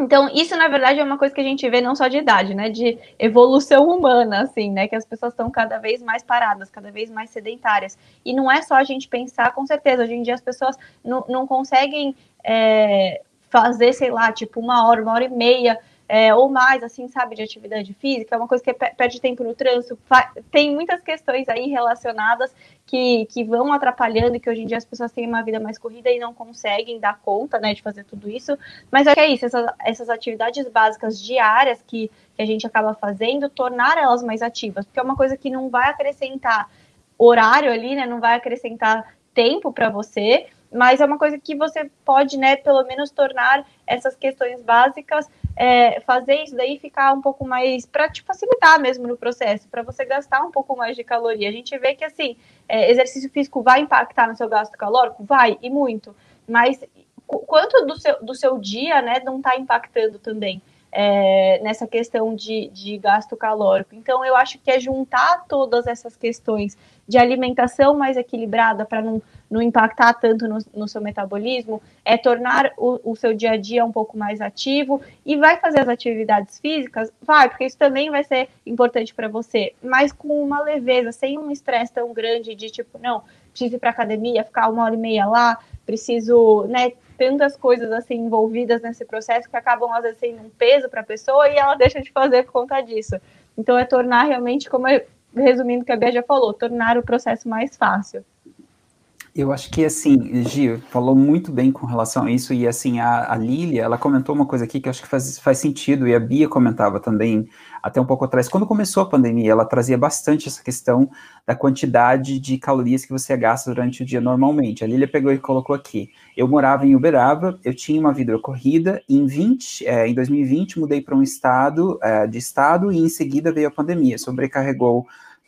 Então, isso, na verdade, é uma coisa que a gente vê não só de idade, né? De evolução humana, assim, né? Que as pessoas estão cada vez mais paradas, cada vez mais sedentárias. E não é só a gente pensar, com certeza, hoje em dia as pessoas não, não conseguem é, fazer, sei lá, tipo uma hora, uma hora e meia é, ou mais, assim, sabe, de atividade física, é uma coisa que perde tempo no trânsito. Tem muitas questões aí relacionadas que, que vão atrapalhando e que hoje em dia as pessoas têm uma vida mais corrida e não conseguem dar conta, né, de fazer tudo isso. Mas é que é isso, essas, essas atividades básicas diárias que, que a gente acaba fazendo, tornar elas mais ativas, porque é uma coisa que não vai acrescentar horário ali, né, não vai acrescentar tempo para você, mas é uma coisa que você pode, né, pelo menos tornar essas questões básicas, é, fazer isso daí ficar um pouco mais, para te facilitar mesmo no processo, para você gastar um pouco mais de caloria. A gente vê que, assim, é, exercício físico vai impactar no seu gasto calórico? Vai, e muito, mas quanto do seu, do seu dia, né, não está impactando também? É, nessa questão de, de gasto calórico. Então, eu acho que é juntar todas essas questões de alimentação mais equilibrada para não não impactar tanto no, no seu metabolismo, é tornar o, o, seu dia a dia um pouco mais ativo e vai fazer as atividades físicas? Vai, porque isso também vai ser importante para você, mas com uma leveza, sem um estresse tão grande de tipo, não, preciso ir para academia, ficar uma hora e meia lá, preciso, né, tantas coisas assim envolvidas nesse processo que acabam às vezes sendo um peso para a pessoa e ela deixa de fazer por conta disso. Então é tornar realmente, como eu, resumindo o que a Bia já falou, tornar o processo mais fácil. Eu acho que, assim, Gil falou muito bem com relação a isso, e, assim, a, a Lília, ela comentou uma coisa aqui que eu acho que faz, faz sentido, e a Bia comentava também, até um pouco atrás, quando começou a pandemia, ela trazia bastante essa questão da quantidade de calorias que você gasta durante o dia normalmente. A Lília pegou e colocou aqui, eu morava em Uberaba, eu tinha uma vida corrida, em, 20, é, em 2020 mudei para um estado, é, de estado, e em seguida veio a pandemia, sobrecarregou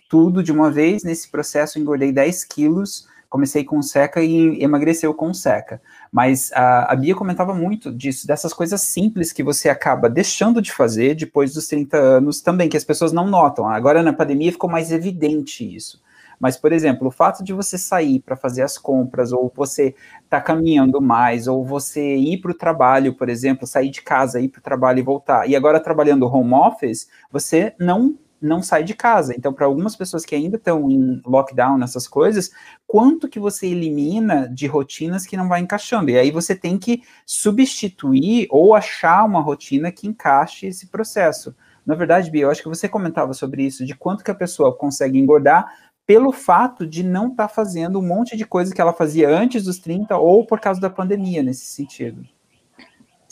tudo de uma vez, nesse processo engordei 10 quilos, comecei com seca e emagreceu com seca. Mas a, a Bia comentava muito disso, dessas coisas simples que você acaba deixando de fazer depois dos 30 anos também, que as pessoas não notam. Agora na pandemia ficou mais evidente isso. Mas, por exemplo, o fato de você sair para fazer as compras, ou você tá caminhando mais, ou você ir para o trabalho, por exemplo, sair de casa, ir para o trabalho e voltar, e agora trabalhando home office, você não não sai de casa. Então, para algumas pessoas que ainda estão em lockdown, nessas coisas, quanto que você elimina de rotinas que não vai encaixando? E aí você tem que substituir ou achar uma rotina que encaixe esse processo. Na verdade, Bia, eu acho que você comentava sobre isso, de quanto que a pessoa consegue engordar pelo fato de não estar tá fazendo um monte de coisa que ela fazia antes dos 30 ou por causa da pandemia, nesse sentido.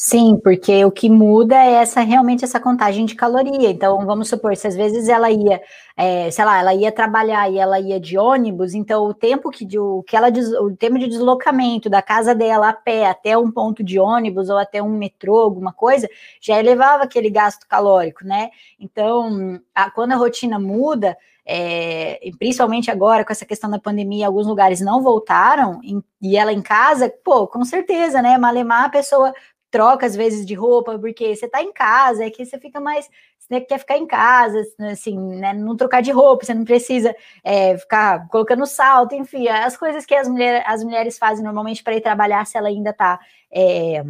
Sim, porque o que muda é essa realmente essa contagem de caloria. Então, vamos supor, se às vezes ela ia, é, sei lá, ela ia trabalhar e ela ia de ônibus, então o tempo que, o, que ela o tempo de deslocamento da casa dela a pé até um ponto de ônibus ou até um metrô, alguma coisa, já elevava aquele gasto calórico, né? Então, a, quando a rotina muda, é, principalmente agora com essa questão da pandemia, alguns lugares não voltaram, em, e ela em casa, pô, com certeza, né? Malemar a pessoa troca às vezes de roupa, porque você tá em casa, é que você fica mais, você quer ficar em casa, assim, né, não trocar de roupa, você não precisa é, ficar colocando salto, enfim, as coisas que as, mulher, as mulheres fazem normalmente para ir trabalhar se ela ainda tá é,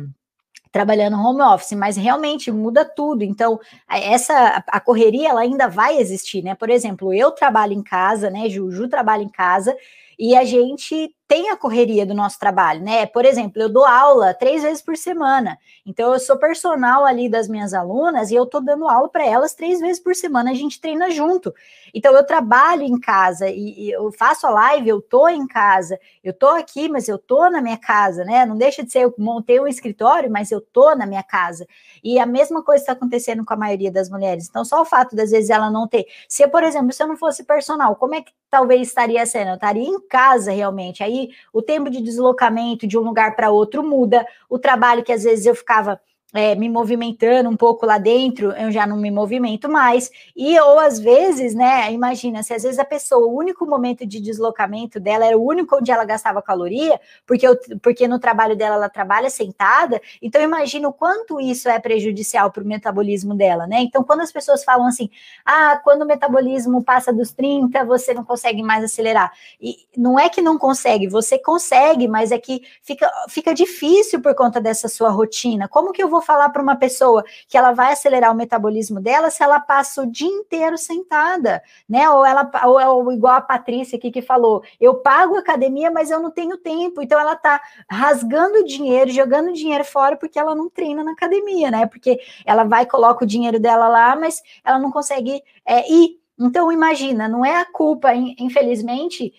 trabalhando home office, mas realmente muda tudo. Então, essa a correria ela ainda vai existir, né? Por exemplo, eu trabalho em casa, né? Juju trabalha em casa e a gente tem a correria do nosso trabalho, né? Por exemplo, eu dou aula três vezes por semana, então eu sou personal ali das minhas alunas e eu tô dando aula para elas três vezes por semana, a gente treina junto. Então eu trabalho em casa e, e, eu faço a live, eu tô em casa, eu tô aqui, mas eu tô na minha casa, né? Não deixa de ser, eu montei um escritório, mas eu tô na minha casa. E a mesma coisa está acontecendo com a maioria das mulheres. Então, só o fato das vezes ela não ter. Se, por exemplo, se eu não fosse personal, como é que talvez estaria sendo? Eu estaria em casa realmente. Aí o tempo de deslocamento de um lugar para outro muda, o trabalho que às vezes eu ficava é, me movimentando um pouco lá dentro, eu já não me movimento mais. E ou às vezes, né? Imagina, se às vezes a pessoa, o único momento de deslocamento dela era o único onde ela gastava caloria, porque, eu, porque no trabalho dela ela trabalha sentada. Então, imagina o quanto isso é prejudicial para o metabolismo dela, né? Então, quando as pessoas falam assim, ah, quando o metabolismo passa dos 30, você não consegue mais acelerar. E não é que não consegue, você consegue, mas é que fica, fica difícil por conta dessa sua rotina. Como que eu vou vou falar para uma pessoa que ela vai acelerar o metabolismo dela se ela passa o dia inteiro sentada, né? Ou ela, ou, ou igual a Patrícia aqui que falou, eu pago academia, mas eu não tenho tempo. Então ela tá rasgando dinheiro, jogando dinheiro fora porque ela não treina na academia, né? Porque ela vai coloca o dinheiro dela lá, mas ela não consegue é, ir então, imagina, não é a culpa, infelizmente,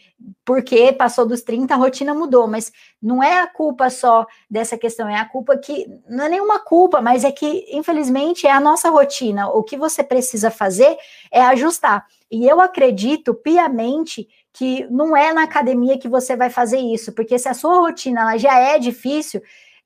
porque passou dos 30, a rotina mudou, mas não é a culpa só dessa questão, é a culpa que, não é nenhuma culpa, mas é que, infelizmente, é a nossa rotina. O que você precisa fazer é ajustar. E eu acredito piamente que não é na academia que você vai fazer isso, porque se a sua rotina ela já é difícil,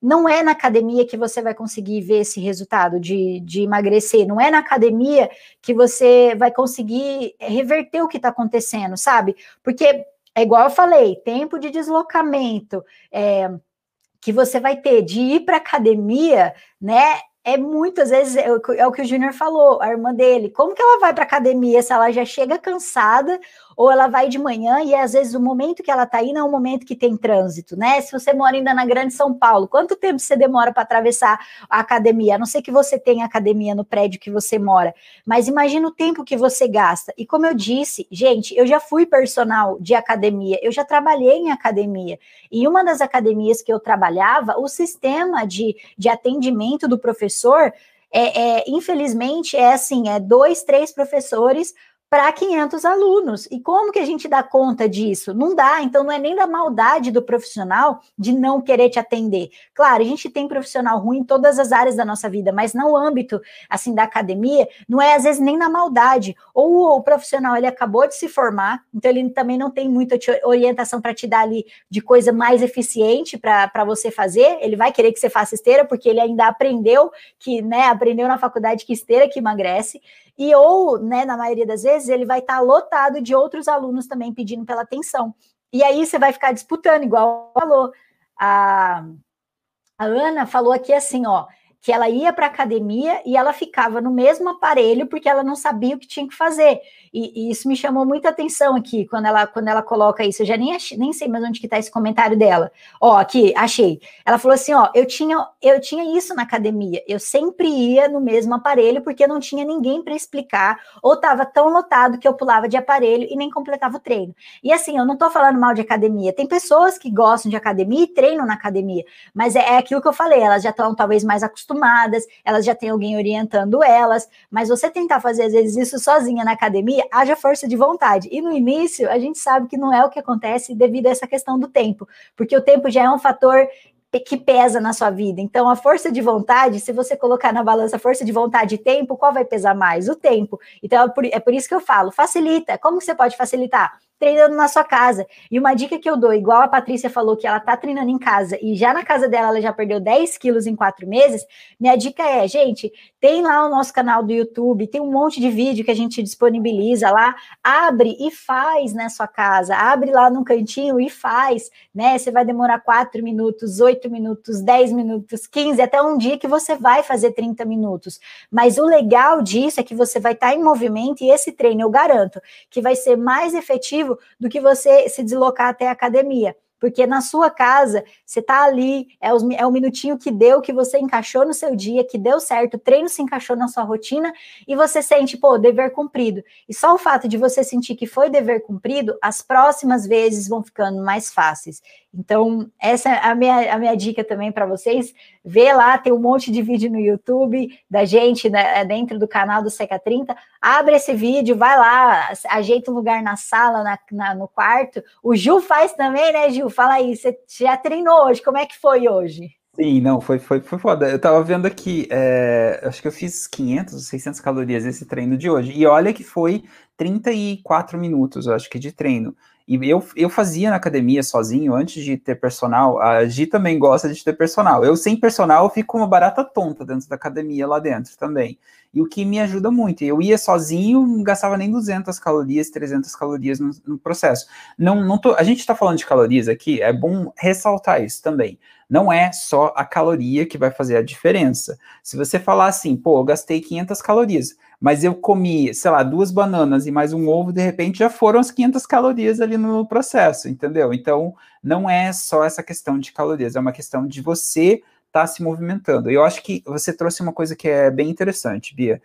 não é na academia que você vai conseguir ver esse resultado de, de emagrecer, não é na academia que você vai conseguir reverter o que está acontecendo, sabe? Porque é igual eu falei, tempo de deslocamento é, que você vai ter de ir para academia, né? É muitas vezes é, é o que o Júnior falou, a irmã dele. Como que ela vai para academia se ela já chega cansada ou ela vai de manhã e às vezes o momento que ela está indo é um momento que tem trânsito, né? Se você mora ainda na Grande São Paulo, quanto tempo você demora para atravessar a academia? A não sei que você tenha academia no prédio que você mora, mas imagina o tempo que você gasta. E como eu disse, gente, eu já fui personal de academia, eu já trabalhei em academia. E uma das academias que eu trabalhava, o sistema de, de atendimento do professor é, é, infelizmente, é assim, é dois, três professores para 500 alunos. E como que a gente dá conta disso? Não dá, então não é nem da maldade do profissional de não querer te atender. Claro, a gente tem profissional ruim em todas as áreas da nossa vida, mas no âmbito assim da academia, não é às vezes nem na maldade. Ou o profissional ele acabou de se formar, então ele também não tem muita orientação para te dar ali de coisa mais eficiente para você fazer. Ele vai querer que você faça esteira porque ele ainda aprendeu que, né, aprendeu na faculdade que esteira que emagrece e ou, né, na maioria das vezes, ele vai estar tá lotado de outros alunos também pedindo pela atenção. E aí você vai ficar disputando, igual falou. A, a Ana falou aqui assim, ó, que ela ia para academia e ela ficava no mesmo aparelho porque ela não sabia o que tinha que fazer. E, e, isso me chamou muita atenção aqui quando ela, quando ela coloca isso. Eu já nem, achei, nem sei mais onde que está esse comentário dela. Ó, aqui, achei. Ela falou assim: ó, eu tinha, eu tinha isso na academia. Eu sempre ia no mesmo aparelho porque não tinha ninguém para explicar, ou estava tão lotado que eu pulava de aparelho e nem completava o treino. E assim, eu não estou falando mal de academia. Tem pessoas que gostam de academia e treinam na academia, mas é, é aquilo que eu falei, elas já estão talvez mais acostumadas acostumadas, elas já têm alguém orientando elas, mas você tentar fazer às vezes isso sozinha na academia, haja força de vontade. E no início, a gente sabe que não é o que acontece devido a essa questão do tempo, porque o tempo já é um fator que pesa na sua vida. Então, a força de vontade, se você colocar na balança força de vontade e tempo, qual vai pesar mais? O tempo. Então, é por, é por isso que eu falo, facilita. Como você pode facilitar? Treinando na sua casa. E uma dica que eu dou, igual a Patrícia falou que ela tá treinando em casa e já na casa dela ela já perdeu 10 quilos em quatro meses, minha dica é, gente, tem lá o nosso canal do YouTube, tem um monte de vídeo que a gente disponibiliza lá, abre e faz na sua casa, abre lá no cantinho e faz, né? Você vai demorar 4 minutos, 8 minutos, 10 minutos, 15, até um dia que você vai fazer 30 minutos. Mas o legal disso é que você vai estar tá em movimento e esse treino, eu garanto, que vai ser mais efetivo do que você se deslocar até a academia. Porque na sua casa, você está ali, é, é o minutinho que deu, que você encaixou no seu dia, que deu certo, o treino se encaixou na sua rotina, e você sente, pô, dever cumprido. E só o fato de você sentir que foi dever cumprido, as próximas vezes vão ficando mais fáceis. Então, essa é a minha, a minha dica também para vocês. Vê lá, tem um monte de vídeo no YouTube da gente né, é dentro do canal do Seca 30. Abre esse vídeo, vai lá, ajeita um lugar na sala, na, na, no quarto. O Gil faz também, né, Gil? Fala aí, você já treinou hoje? Como é que foi hoje? Sim, não, foi, foi, foi foda. Eu tava vendo aqui, é, acho que eu fiz 500, 600 calorias esse treino de hoje. E olha que foi 34 minutos, eu acho que, de treino. E eu, eu fazia na academia sozinho, antes de ter personal. A Gi também gosta de ter personal. Eu, sem personal, eu fico uma barata tonta dentro da academia lá dentro também. E o que me ajuda muito. Eu ia sozinho, não gastava nem 200 calorias, 300 calorias no, no processo. Não, não tô, a gente está falando de calorias aqui, é bom ressaltar isso também. Não é só a caloria que vai fazer a diferença. Se você falar assim, pô, eu gastei 500 calorias, mas eu comi, sei lá, duas bananas e mais um ovo, de repente já foram as 500 calorias ali no processo, entendeu? Então, não é só essa questão de calorias, é uma questão de você estar tá se movimentando. E eu acho que você trouxe uma coisa que é bem interessante, Bia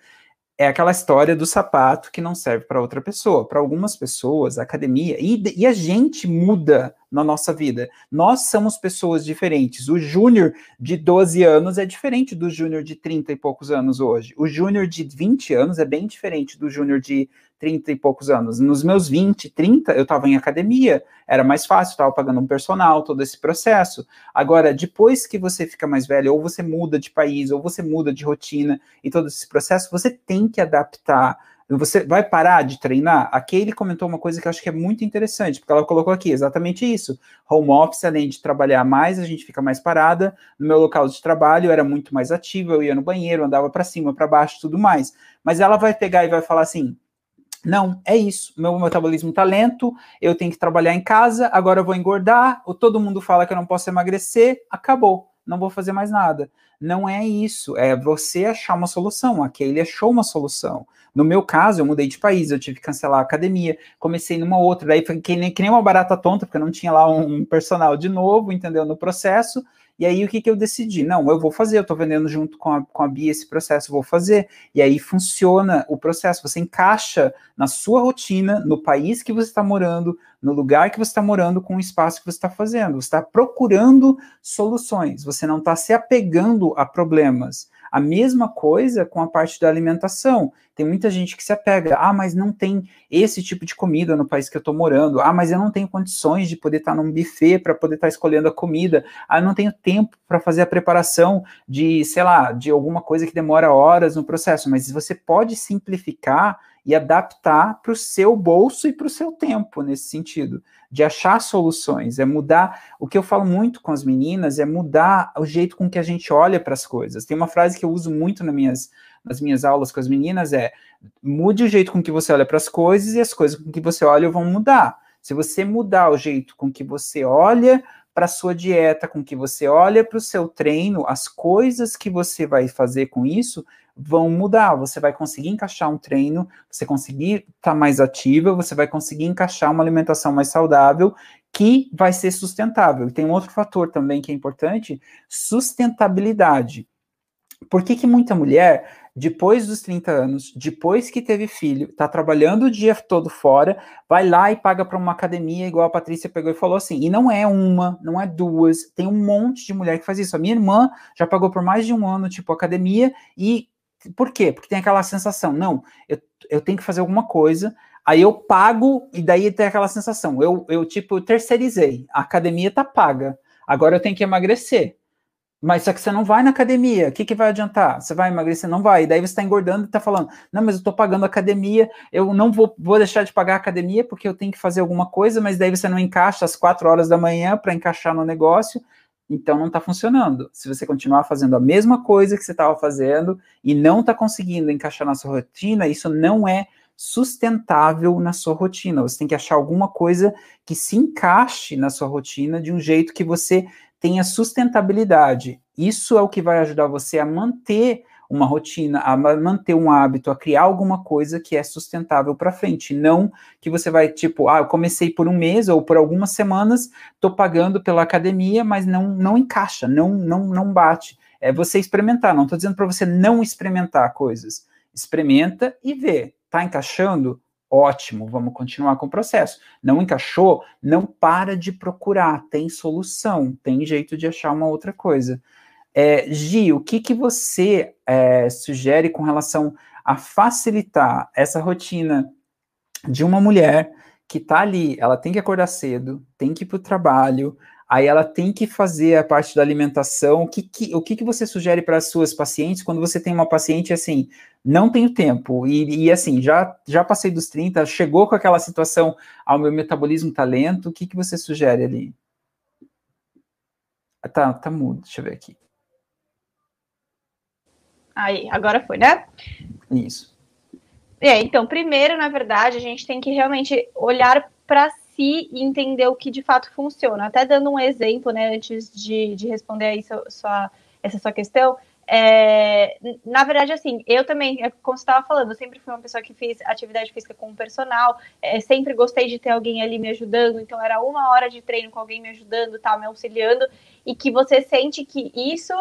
é aquela história do sapato que não serve para outra pessoa. Para algumas pessoas, a academia, e, e, a gente muda na nossa vida. Nós somos pessoas diferentes. O júnior de 12 anos é diferente do júnior de 30 e poucos anos hoje. O júnior de 20 anos é bem diferente do júnior de 30 e poucos anos. Nos meus 20, 30, eu estava em academia, era mais fácil, estava pagando um personal, todo esse processo. Agora, depois que você fica mais velho, ou você muda de país, ou você muda de rotina e todo esse processo, você tem que adaptar. Você vai parar de treinar? A Kaylee comentou uma coisa que eu acho que é muito interessante, porque ela colocou aqui exatamente isso. Home office, além de trabalhar mais, a gente fica mais parada. No meu local de trabalho, eu era muito mais ativo, eu ia no banheiro, andava para cima, para baixo, tudo mais. Mas ela vai pegar e vai falar assim: não, é isso. Meu metabolismo tá lento, eu tenho que trabalhar em casa, agora eu vou engordar, ou todo mundo fala que eu não posso emagrecer, acabou, não vou fazer mais nada. Não é isso, é você achar uma solução. Aquele achou uma solução. No meu caso, eu mudei de país, eu tive que cancelar a academia, comecei numa outra, daí foi que nem, que nem uma barata tonta, porque eu não tinha lá um personal de novo, entendeu? No processo, e aí o que, que eu decidi? Não, eu vou fazer, eu estou vendendo junto com a, com a Bia esse processo, vou fazer. E aí funciona o processo, você encaixa na sua rotina, no país que você está morando, no lugar que você está morando, com o espaço que você está fazendo. Você está procurando soluções, você não está se apegando a problemas. A mesma coisa com a parte da alimentação. Tem muita gente que se apega, ah, mas não tem esse tipo de comida no país que eu estou morando. Ah, mas eu não tenho condições de poder estar tá num buffet para poder estar tá escolhendo a comida. Ah, eu não tenho tempo para fazer a preparação de, sei lá, de alguma coisa que demora horas no processo. Mas você pode simplificar e adaptar para o seu bolso e para o seu tempo nesse sentido, de achar soluções, é mudar. O que eu falo muito com as meninas é mudar o jeito com que a gente olha para as coisas. Tem uma frase que eu uso muito nas minhas, nas minhas aulas com as meninas: é mude o jeito com que você olha para as coisas e as coisas com que você olha vão mudar. Se você mudar o jeito com que você olha para a sua dieta, com que você olha para o seu treino, as coisas que você vai fazer com isso vão mudar. Você vai conseguir encaixar um treino, você conseguir estar tá mais ativa, você vai conseguir encaixar uma alimentação mais saudável que vai ser sustentável. E tem um outro fator também que é importante, sustentabilidade. Por que, que muita mulher depois dos 30 anos, depois que teve filho, tá trabalhando o dia todo fora, vai lá e paga para uma academia, igual a Patrícia pegou e falou assim. E não é uma, não é duas, tem um monte de mulher que faz isso. A minha irmã já pagou por mais de um ano, tipo, academia, e por quê? Porque tem aquela sensação, não, eu, eu tenho que fazer alguma coisa, aí eu pago, e daí tem aquela sensação, eu, eu tipo, terceirizei, a academia tá paga, agora eu tenho que emagrecer. Mas só que você não vai na academia, o que, que vai adiantar? Você vai emagrecer? Não vai. E daí você está engordando e está falando, não, mas eu estou pagando academia, eu não vou, vou deixar de pagar a academia porque eu tenho que fazer alguma coisa, mas daí você não encaixa às quatro horas da manhã para encaixar no negócio, então não está funcionando. Se você continuar fazendo a mesma coisa que você estava fazendo e não está conseguindo encaixar na sua rotina, isso não é sustentável na sua rotina. Você tem que achar alguma coisa que se encaixe na sua rotina de um jeito que você tenha sustentabilidade. Isso é o que vai ajudar você a manter uma rotina, a manter um hábito, a criar alguma coisa que é sustentável para frente. Não que você vai, tipo, ah, eu comecei por um mês ou por algumas semanas, estou pagando pela academia, mas não, não encaixa, não, não, não bate. É você experimentar, não estou dizendo para você não experimentar coisas. Experimenta e vê. Tá encaixando? Ótimo, vamos continuar com o processo. Não encaixou? Não para de procurar, tem solução, tem jeito de achar uma outra coisa. É, Gi, o que, que você é, sugere com relação a facilitar essa rotina de uma mulher que está ali, ela tem que acordar cedo, tem que ir para o trabalho, aí ela tem que fazer a parte da alimentação. O que, que o que, que você sugere para as suas pacientes quando você tem uma paciente assim, não tenho tempo, e, e, assim, já, já passei dos 30, chegou com aquela situação, ao meu metabolismo tá lento, o que, que você sugere ali? Ah, tá, tá mudo, deixa eu ver aqui. Aí, agora foi, né? Isso. É, então, primeiro, na verdade, a gente tem que realmente olhar para si e entender o que de fato funciona. Até dando um exemplo, né, antes de, de responder aí sua, sua, essa sua questão, é, na verdade, assim, eu também, é como você estava falando, eu sempre fui uma pessoa que fiz atividade física com o personal, é, sempre gostei de ter alguém ali me ajudando, então era uma hora de treino com alguém me ajudando, tal, me auxiliando, e que você sente que isso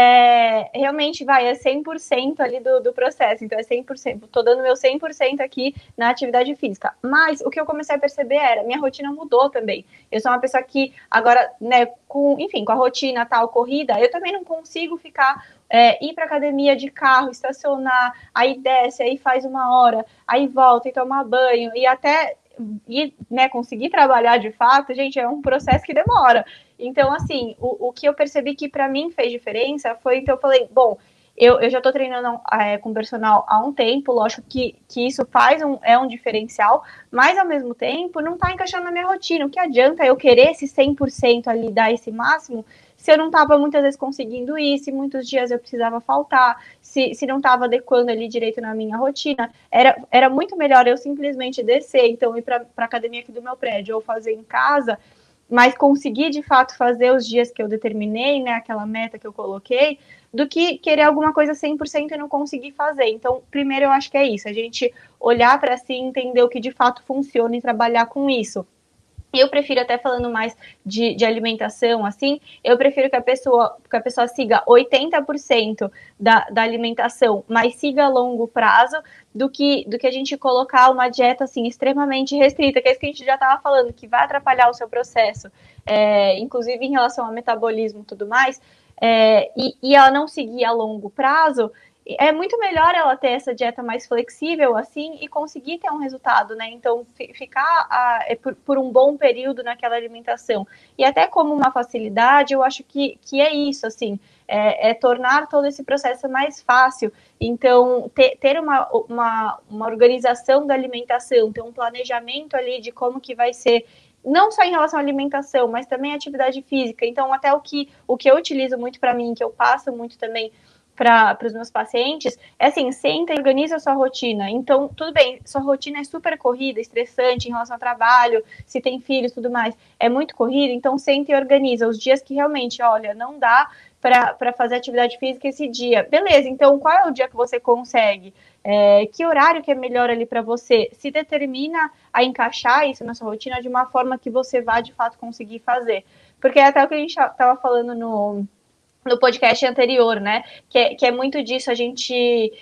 é, realmente vai, é 100% ali do, do processo, então é 100%, estou dando meu 100% aqui na atividade física. Mas o que eu comecei a perceber era, minha rotina mudou também. Eu sou uma pessoa que agora, né, com, enfim, com a rotina tal, corrida, eu também não consigo ficar é, ir para academia de carro, estacionar, aí desce, aí faz uma hora, aí volta e toma banho, e até e, né, conseguir trabalhar de fato, gente, é um processo que demora. Então, assim, o, o que eu percebi que para mim fez diferença foi, então eu falei, bom, eu, eu já estou treinando é, com personal há um tempo, lógico que, que isso faz um, é um diferencial, mas ao mesmo tempo não está encaixando na minha rotina. O que adianta eu querer esse 100% ali, dar esse máximo, se eu não estava muitas vezes conseguindo ir, se muitos dias eu precisava faltar, se, se não estava adequando ali direito na minha rotina, era, era muito melhor eu simplesmente descer, então ir para a academia aqui do meu prédio ou fazer em casa, mas conseguir de fato fazer os dias que eu determinei, né, aquela meta que eu coloquei, do que querer alguma coisa 100% e não conseguir fazer. Então, primeiro eu acho que é isso, a gente olhar para si, entender o que de fato funciona e trabalhar com isso. Eu prefiro até falando mais de, de, alimentação, assim, eu prefiro que a pessoa, que a pessoa siga 80% da, da alimentação, mas siga a longo prazo, do que, do que a gente colocar uma dieta assim extremamente restrita, que é isso que a gente já estava falando, que vai atrapalhar o seu processo, é, inclusive em relação ao metabolismo e tudo mais, é, e, e ela não seguir a longo prazo, é muito melhor ela ter essa dieta mais flexível assim e conseguir ter um resultado, né? Então, ficar a, é por, por, um bom período naquela alimentação. E até como uma facilidade, eu acho que, que é isso, assim, é, é tornar todo esse processo mais fácil. Então, ter, ter uma, uma, uma organização da alimentação, ter um planejamento ali de como que vai ser não só em relação à alimentação, mas também atividade física. Então, até o que, o que eu utilizo muito para mim, que eu passo muito também para os meus pacientes é assim, senta e organiza a sua rotina. Então, tudo bem, sua rotina é super corrida, estressante em relação ao trabalho, se tem filhos tudo mais, é muito corrida, então senta e organiza os dias que realmente, olha, não dá para fazer atividade física esse dia. Beleza, então qual é o dia que você consegue? É, que horário que é melhor ali para você? Se determina a encaixar isso na sua rotina de uma forma que você vá de fato conseguir fazer. Porque é até o que a gente estava falando no no podcast anterior, né? Que é, que é muito disso, a gente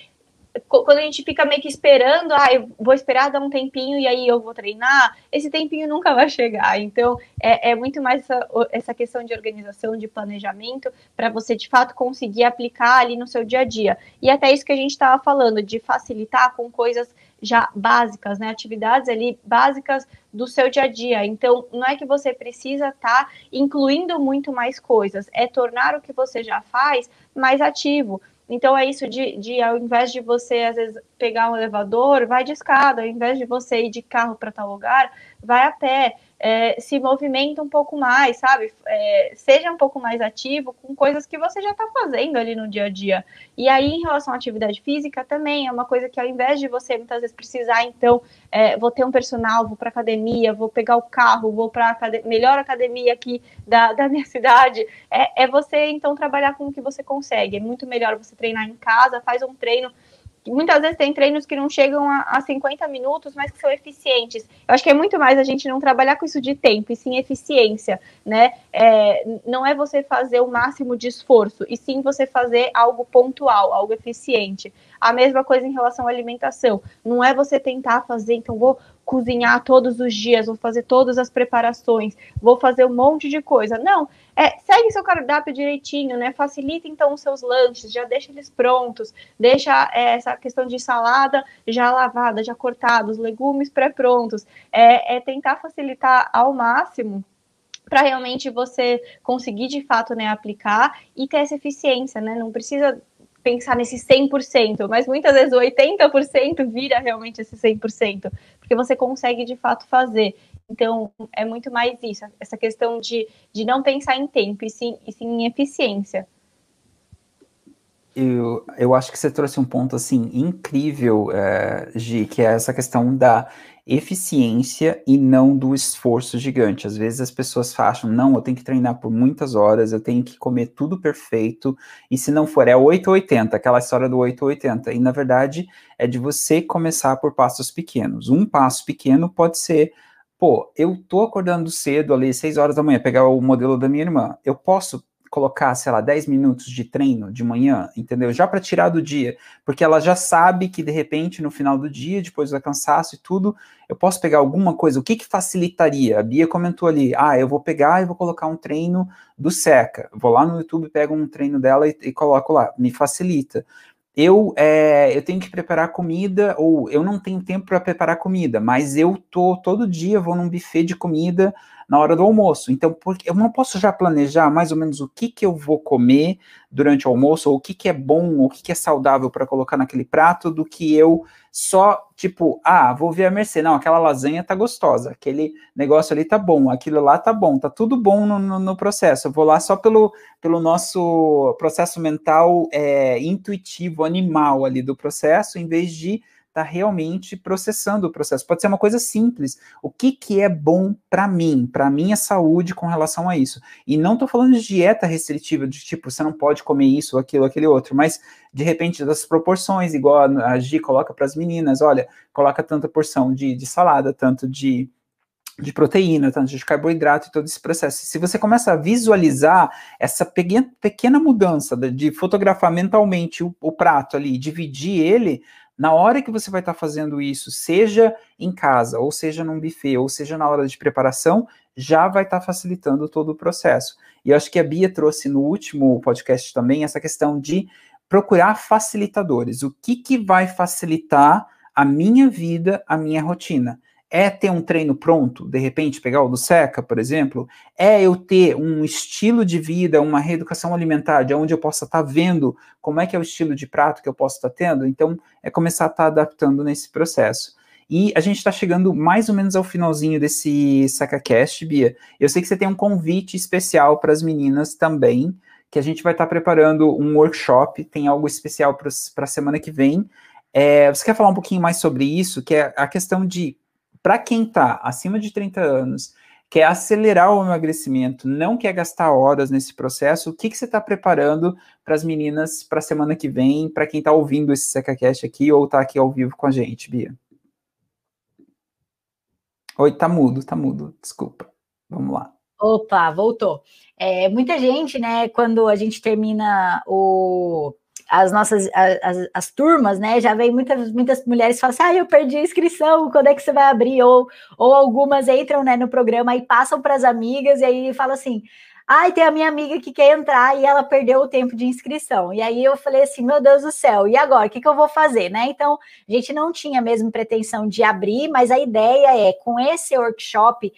quando a gente fica meio que esperando, ah, eu vou esperar dar um tempinho e aí eu vou treinar, esse tempinho nunca vai chegar. Então, é, é muito mais essa, essa questão de organização, de planejamento, para você de fato conseguir aplicar ali no seu dia a dia. E até isso que a gente estava falando, de facilitar com coisas já básicas, né? Atividades ali básicas do seu dia a dia. Então, não é que você precisa estar tá incluindo muito mais coisas, é tornar o que você já faz mais ativo. Então é isso de, de, ao invés de você às vezes pegar um elevador, vai de escada, ao invés de você ir de carro para tal lugar, vai a pé é, se movimenta um pouco mais, sabe? É, seja um pouco mais ativo com coisas que você já está fazendo ali no dia a dia. E aí, em relação à atividade física, também é uma coisa que ao invés de você muitas vezes precisar, então, é, vou ter um personal, vou para academia, vou pegar o carro, vou para a melhor academia aqui da, da minha cidade, é, é você, então, trabalhar com o que você consegue. É muito melhor você treinar em casa, faz um treino muitas vezes tem treinos que não chegam a, a 50 minutos, mas que são eficientes. Eu acho que é muito mais a gente não trabalhar com isso de tempo, e sim eficiência, né? É, não é você fazer o máximo de esforço, e sim você fazer algo pontual, algo eficiente. A mesma coisa em relação à alimentação. Não é você tentar fazer, então vou cozinhar todos os dias, vou fazer todas as preparações, vou fazer um monte de coisa. Não, é, segue seu cardápio direitinho, né? Facilita então os seus lanches, já deixa eles prontos, deixa é, essa questão de salada já lavada, já cortada, os legumes pré-prontos. É, é tentar facilitar ao máximo para realmente você conseguir de fato né, aplicar e ter essa eficiência, né? Não precisa pensar nesse 100%, mas muitas vezes o 80% vira realmente esse 100%, porque você consegue de fato fazer. Então, é muito mais isso, essa questão de, de não pensar em tempo, e sim, e sim em eficiência. Eu, eu acho que você trouxe um ponto, assim, incrível, é, Gi, que é essa questão da eficiência e não do esforço gigante. Às vezes as pessoas acham, não, eu tenho que treinar por muitas horas, eu tenho que comer tudo perfeito, e se não for, é 880, aquela história do 880. E na verdade é de você começar por passos pequenos. Um passo pequeno pode ser, pô, eu tô acordando cedo ali, 6 horas da manhã, pegar o modelo da minha irmã, eu posso colocar, sei lá, 10 minutos de treino de manhã, entendeu? Já para tirar do dia, porque ela já sabe que de repente no final do dia, depois do cansaço e tudo, eu posso pegar alguma coisa. O que que facilitaria? A Bia comentou ali: "Ah, eu vou pegar e vou colocar um treino do Seca. Vou lá no YouTube, pego um treino dela e, e coloco lá. Me facilita eu, é, eu tenho que preparar comida, ou eu não tenho tempo para preparar comida, mas eu tô todo dia vou num buffet de comida na hora do almoço. Então, porque eu não posso já planejar mais ou menos o que, que eu vou comer durante o almoço, ou o que, que é bom, ou o que, que é saudável para colocar naquele prato, do que eu só, tipo, ah, vou ver a mercê. Não, aquela lasanha tá gostosa, aquele negócio ali tá bom, aquilo lá tá bom, tá tudo bom no, no, no processo. Eu vou lá só pelo, pelo nosso processo mental é, intuitivo, animal ali do processo, em vez de está realmente processando o processo. Pode ser uma coisa simples. O que, que é bom para mim, para minha saúde com relação a isso? E não estou falando de dieta restritiva, de tipo, você não pode comer isso, aquilo, aquele outro, mas de repente das proporções, igual a Gi coloca para as meninas, olha, coloca tanta porção de, de salada, tanto de de proteína, tanto de carboidrato e todo esse processo. Se você começa a visualizar essa pequena, mudança de, de fotografar mentalmente o, o, prato ali, dividir ele, na hora que você vai estar tá fazendo isso, seja em casa, ou seja num buffet, ou seja na hora de preparação, já vai estar tá facilitando todo o processo. E eu acho que a Bia trouxe no último podcast também essa questão de procurar facilitadores. O que, que vai facilitar a minha vida, a minha rotina? É ter um treino pronto, de repente, pegar o do Seca, por exemplo? É eu ter um estilo de vida, uma reeducação alimentar, de onde eu possa estar tá vendo como é que é o estilo de prato que eu posso estar tá tendo? Então, é começar a estar tá adaptando nesse processo. E a gente está chegando mais ou menos ao finalzinho desse SacaCast, Bia. Eu sei que você tem um convite especial para as meninas também, que a gente vai estar tá preparando um workshop, tem algo especial para a semana que vem. É, você quer falar um pouquinho mais sobre isso, que é a questão de para quem está acima de 30 anos, quer acelerar o emagrecimento, não quer gastar horas nesse processo, o que, que você está preparando para as meninas para a semana que vem, para quem está ouvindo esse SecaCast aqui ou está aqui ao vivo com a gente, Bia? Oi, tá mudo, tá mudo, desculpa. Vamos lá. Opa, voltou. É, muita gente, né, quando a gente termina o as nossas as, as, turmas, né? Já vem muitas, muitas mulheres falam assim: ah, eu perdi a inscrição, quando é que você vai abrir? Ou, ou algumas entram né, no programa e passam para as amigas, e aí fala assim. Ai, tem a minha amiga que quer entrar e ela perdeu o tempo de inscrição. E aí eu falei assim, meu Deus do céu, e agora? O que, que eu vou fazer, né? Então, a gente não tinha mesmo pretensão de abrir, mas a ideia é, com esse workshop,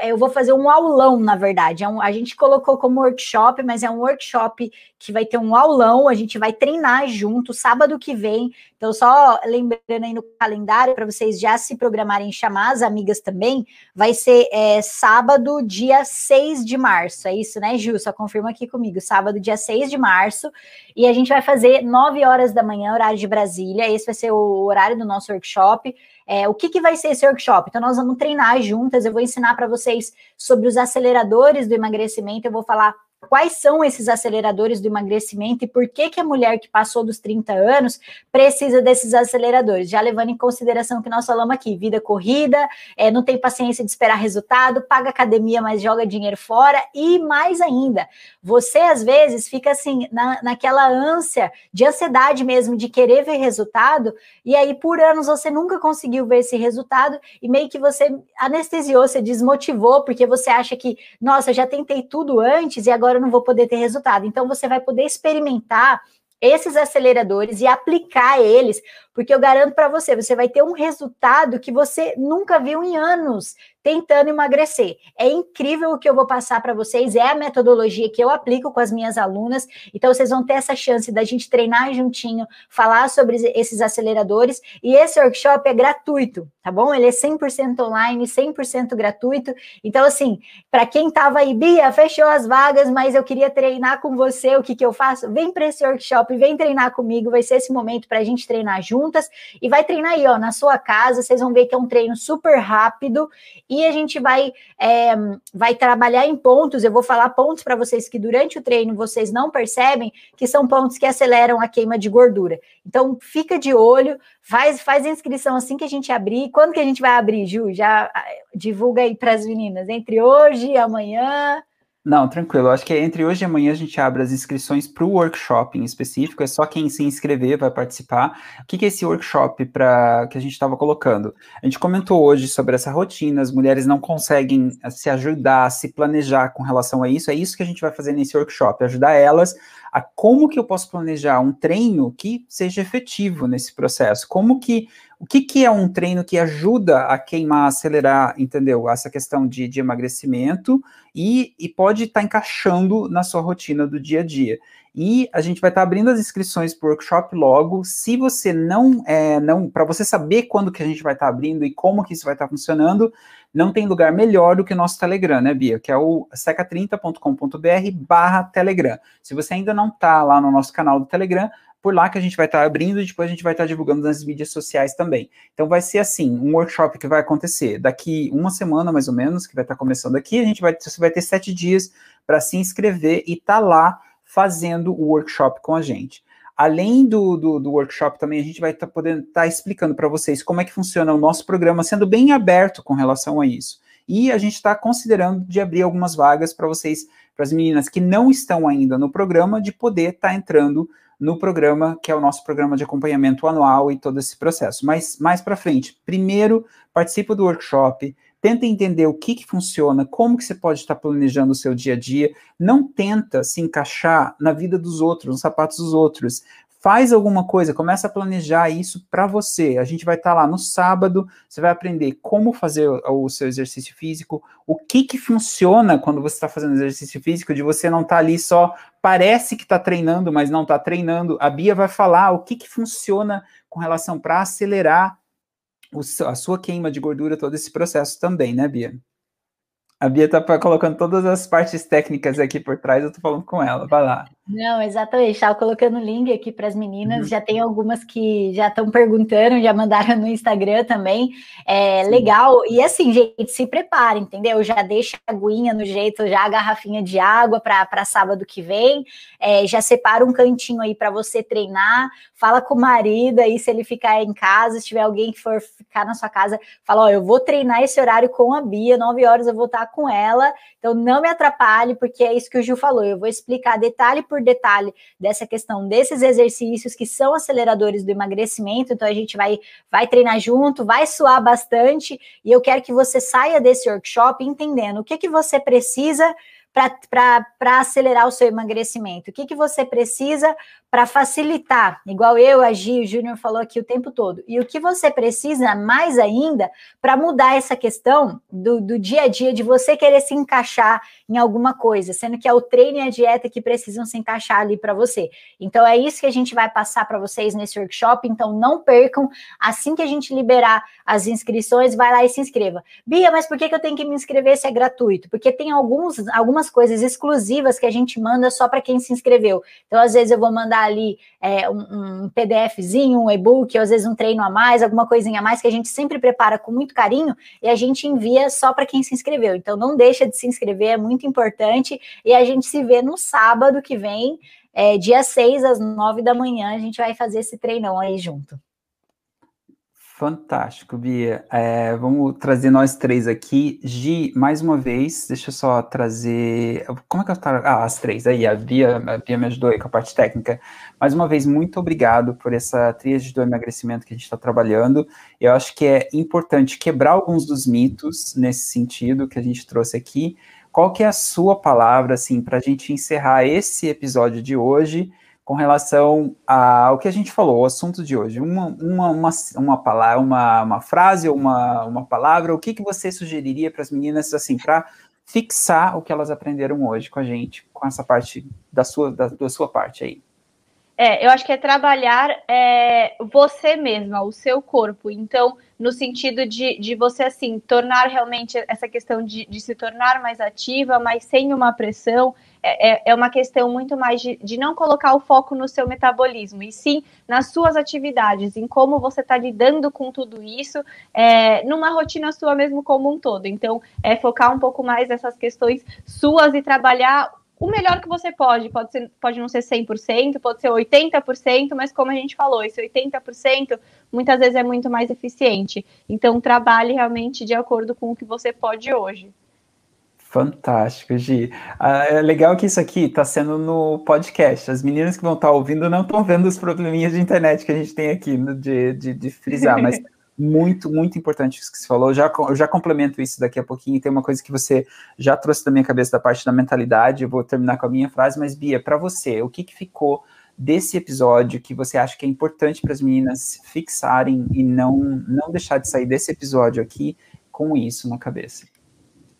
eu vou fazer um aulão, na verdade. É um, a gente colocou como workshop, mas é um workshop que vai ter um aulão, a gente vai treinar junto sábado que vem. Então, só lembrando aí no calendário, para vocês já se programarem chamar as amigas também, vai ser é, sábado, dia 6 de março. É isso, né, Ju? Só confirma aqui comigo. Sábado, dia 6 de março. E a gente vai fazer 9 horas da manhã, horário de Brasília. Esse vai ser o horário do nosso workshop. É, o que, que vai ser esse workshop? Então, nós vamos treinar juntas. Eu vou ensinar para vocês sobre os aceleradores do emagrecimento. Eu vou falar quais são esses aceleradores do emagrecimento e por que, que a mulher que passou dos 30 anos precisa desses aceleradores, já levando em consideração que nós falamos aqui, vida corrida, é, não tem paciência de esperar resultado, paga academia, mas joga dinheiro fora, e mais ainda, você às vezes fica assim, na, naquela ânsia de ansiedade mesmo, de querer ver resultado, e aí por anos você nunca conseguiu ver esse resultado, e meio que você anestesiou, você desmotivou, porque você acha que, nossa, já tentei tudo antes e agora agora eu não vou poder ter resultado. Então, você vai poder experimentar esses aceleradores e aplicar eles, porque eu garanto para você, você vai ter um resultado que você nunca viu em anos tentando emagrecer. É incrível o que eu vou passar para vocês, é a metodologia que eu aplico com as minhas alunas. Então vocês vão ter essa chance da gente treinar juntinho, falar sobre esses aceleradores e esse workshop é gratuito, tá bom? Ele é 100% online, 100% gratuito. Então assim, para quem estava aí, Bia, fechou as vagas, mas eu queria treinar com você, o que que eu faço? Vem para esse workshop, vem treinar comigo, vai ser esse momento para a gente treinar juntas e vai treinar aí, ó, na sua casa. Vocês vão ver que é um treino super rápido e a gente vai, é, vai trabalhar em pontos. Eu vou falar pontos para vocês que durante o treino vocês não percebem, que são pontos que aceleram a queima de gordura. Então, fica de olho, faz, faz a inscrição assim que a gente abrir. Quando que a gente vai abrir, Ju? Já ah, divulga aí para as meninas. Entre hoje e amanhã. Não, tranquilo. Acho que entre hoje e amanhã a gente abre as inscrições para o workshop em específico. É só quem se inscrever vai participar. O que, que é esse workshop para que a gente estava colocando? A gente comentou hoje sobre essa rotina. As mulheres não conseguem se ajudar, se planejar com relação a isso. É isso que a gente vai fazer nesse workshop, ajudar elas a como que eu posso planejar um treino que seja efetivo nesse processo. Como que o que, que é um treino que ajuda a queimar, acelerar, entendeu? Essa questão de, de emagrecimento e, e pode estar tá encaixando na sua rotina do dia a dia. E a gente vai estar tá abrindo as inscrições para o workshop logo. Se você não, é, não para você saber quando que a gente vai estar tá abrindo e como que isso vai estar tá funcionando, não tem lugar melhor do que o nosso Telegram, né, Bia? Que é o seca30.com.br barra Telegram. Se você ainda não está lá no nosso canal do Telegram, por lá que a gente vai estar tá abrindo e depois a gente vai estar tá divulgando nas mídias sociais também. Então vai ser assim, um workshop que vai acontecer daqui uma semana mais ou menos, que vai estar tá começando aqui, a gente vai, você vai ter sete dias para se inscrever e estar tá lá fazendo o workshop com a gente. Além do, do, do workshop também, a gente vai estar tá podendo estar tá explicando para vocês como é que funciona o nosso programa, sendo bem aberto com relação a isso. E a gente está considerando de abrir algumas vagas para vocês, para as meninas que não estão ainda no programa, de poder estar tá entrando no programa, que é o nosso programa de acompanhamento anual e todo esse processo. Mas mais para frente, primeiro participa do workshop, tenta entender o que, que funciona, como que você pode estar planejando o seu dia a dia, não tenta se encaixar na vida dos outros, nos sapatos dos outros faz alguma coisa, começa a planejar isso para você. A gente vai estar tá lá no sábado, você vai aprender como fazer o, seu exercício físico, o que que funciona quando você está fazendo exercício físico, de você não estar tá ali só, parece que está treinando, mas não está treinando. A Bia vai falar o que que funciona com relação para acelerar o, a sua queima de gordura, todo esse processo também, né, Bia? A Bia tá colocando todas as partes técnicas aqui por trás, eu tô falando com ela, vai lá. Não, exatamente. Estava colocando o link aqui para as meninas. Uhum. Já tem algumas que já estão perguntando, já mandaram no Instagram também. É Sim. legal. E assim, gente, se prepare, entendeu? Já deixa a aguinha no jeito, já a garrafinha de água para sábado que vem. É, já separa um cantinho aí para você treinar. Fala com o marido aí, se ele ficar em casa, se tiver alguém que for ficar na sua casa, fala: Ó, eu vou treinar esse horário com a Bia, nove horas eu vou estar com ela. Então não me atrapalhe, porque é isso que o Gil falou. Eu vou explicar detalhe por detalhe dessa questão desses exercícios que são aceleradores do emagrecimento. Então a gente vai vai treinar junto, vai suar bastante e eu quero que você saia desse workshop entendendo o que que você precisa para acelerar o seu emagrecimento? O que, que você precisa para facilitar, igual eu, a Gi, o Júnior falou aqui o tempo todo. E o que você precisa mais ainda para mudar essa questão do, do dia a dia de você querer se encaixar em alguma coisa, sendo que é o treino e a dieta que precisam se encaixar ali para você. Então é isso que a gente vai passar para vocês nesse workshop. Então não percam. Assim que a gente liberar as inscrições, vai lá e se inscreva. Bia, mas por que, que eu tenho que me inscrever se é gratuito? Porque tem alguns, algumas coisas exclusivas que a gente manda só para quem se inscreveu. Então, às vezes, eu vou mandar ali é, um, um PDFzinho, um e-book, ou às vezes um treino a mais, alguma coisinha a mais que a gente sempre prepara com muito carinho e a gente envia só para quem se inscreveu. Então não deixa de se inscrever, é muito importante. E a gente se vê no sábado que vem, é, dia 6 às 9 da manhã, a gente vai fazer esse treinão aí junto. Fantástico, Bia. É, vamos trazer nós três aqui. Gi, mais uma vez, deixa eu só trazer. Como é que eu estou? Ah, as três. Aí, a Bia, a Bia me ajudou aí com a parte técnica. Mais uma vez, muito obrigado por essa tríade do emagrecimento que a gente está trabalhando. Eu acho que é importante quebrar alguns dos mitos nesse sentido que a gente trouxe aqui. Qual que é a sua palavra, assim, para a gente encerrar esse episódio de hoje? Com relação ao que a gente falou, o assunto de hoje. Uma, uma, uma, uma, palavra, uma, uma frase uma, uma palavra, o que, que você sugeriria para as meninas, assim, para fixar o que elas aprenderam hoje com a gente, com essa parte da sua, da, da sua parte aí? É, eu acho que é trabalhar é, você mesma, o seu corpo. Então, no sentido de, de você, assim, tornar realmente essa questão de, de se tornar mais ativa, mas sem uma pressão, é, é, é uma questão muito mais de, de não colocar o foco no seu metabolismo, e sim nas suas atividades, em como você está lidando com tudo isso, é, numa rotina sua mesmo como um todo. Então, é focar um pouco mais nessas questões suas e trabalhar o melhor que você pode. Pode, ser, pode não ser 100%, pode ser 80%, mas como a gente falou, esse 80% muitas vezes é muito mais eficiente. Então, trabalhe realmente de acordo com o que você pode hoje. Fantástico, Gi. Ah, é legal que isso aqui está sendo no podcast. As meninas que vão estar tá ouvindo não estão vendo os probleminhas de internet que a gente tem aqui de, de, de frisar, mas muito, muito importante isso que você falou. Eu já, eu já complemento isso daqui a pouquinho. Tem uma coisa que você já trouxe da minha cabeça da parte da mentalidade. Eu vou terminar com a minha frase, mas Bia, para você, o que, que ficou desse episódio que você acha que é importante para as meninas fixarem e não, não deixar de sair desse episódio aqui com isso na cabeça?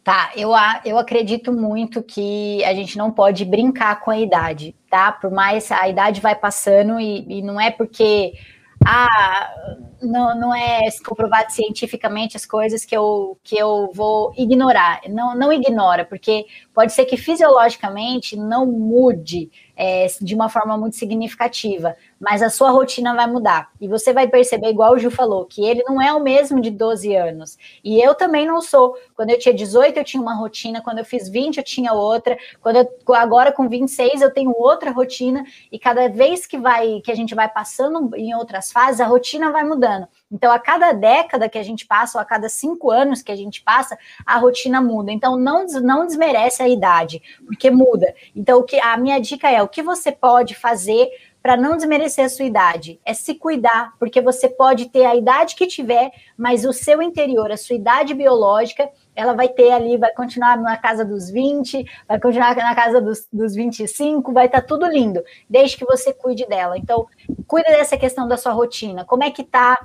Tá, eu, eu acredito muito que a gente não pode brincar com a idade, tá? Por mais a idade vai passando e, e não é porque ah, não, não é comprovado cientificamente as coisas que eu, que eu vou ignorar. Não, não ignora, porque pode ser que fisiologicamente não mude é, de uma forma muito significativa, mas a sua rotina vai mudar. E você vai perceber, igual o Ju falou, que ele não é o mesmo de 12 anos. E eu também não sou. Quando eu tinha 18, eu tinha uma rotina, quando eu fiz 20, eu tinha outra. Quando eu, agora com 26, eu tenho outra rotina, e cada vez que vai que a gente vai passando em outras fases, a rotina vai mudando. Então, a cada década que a gente passa, ou a cada cinco anos que a gente passa, a rotina muda. Então, não, não desmerece a idade, porque muda. Então, o que a minha dica é o que você pode fazer para não desmerecer a sua idade, é se cuidar, porque você pode ter a idade que tiver, mas o seu interior, a sua idade biológica, ela vai ter ali, vai continuar na casa dos 20, vai continuar na casa dos, dos 25, vai estar tá tudo lindo, desde que você cuide dela. Então, cuida dessa questão da sua rotina. Como é que tá?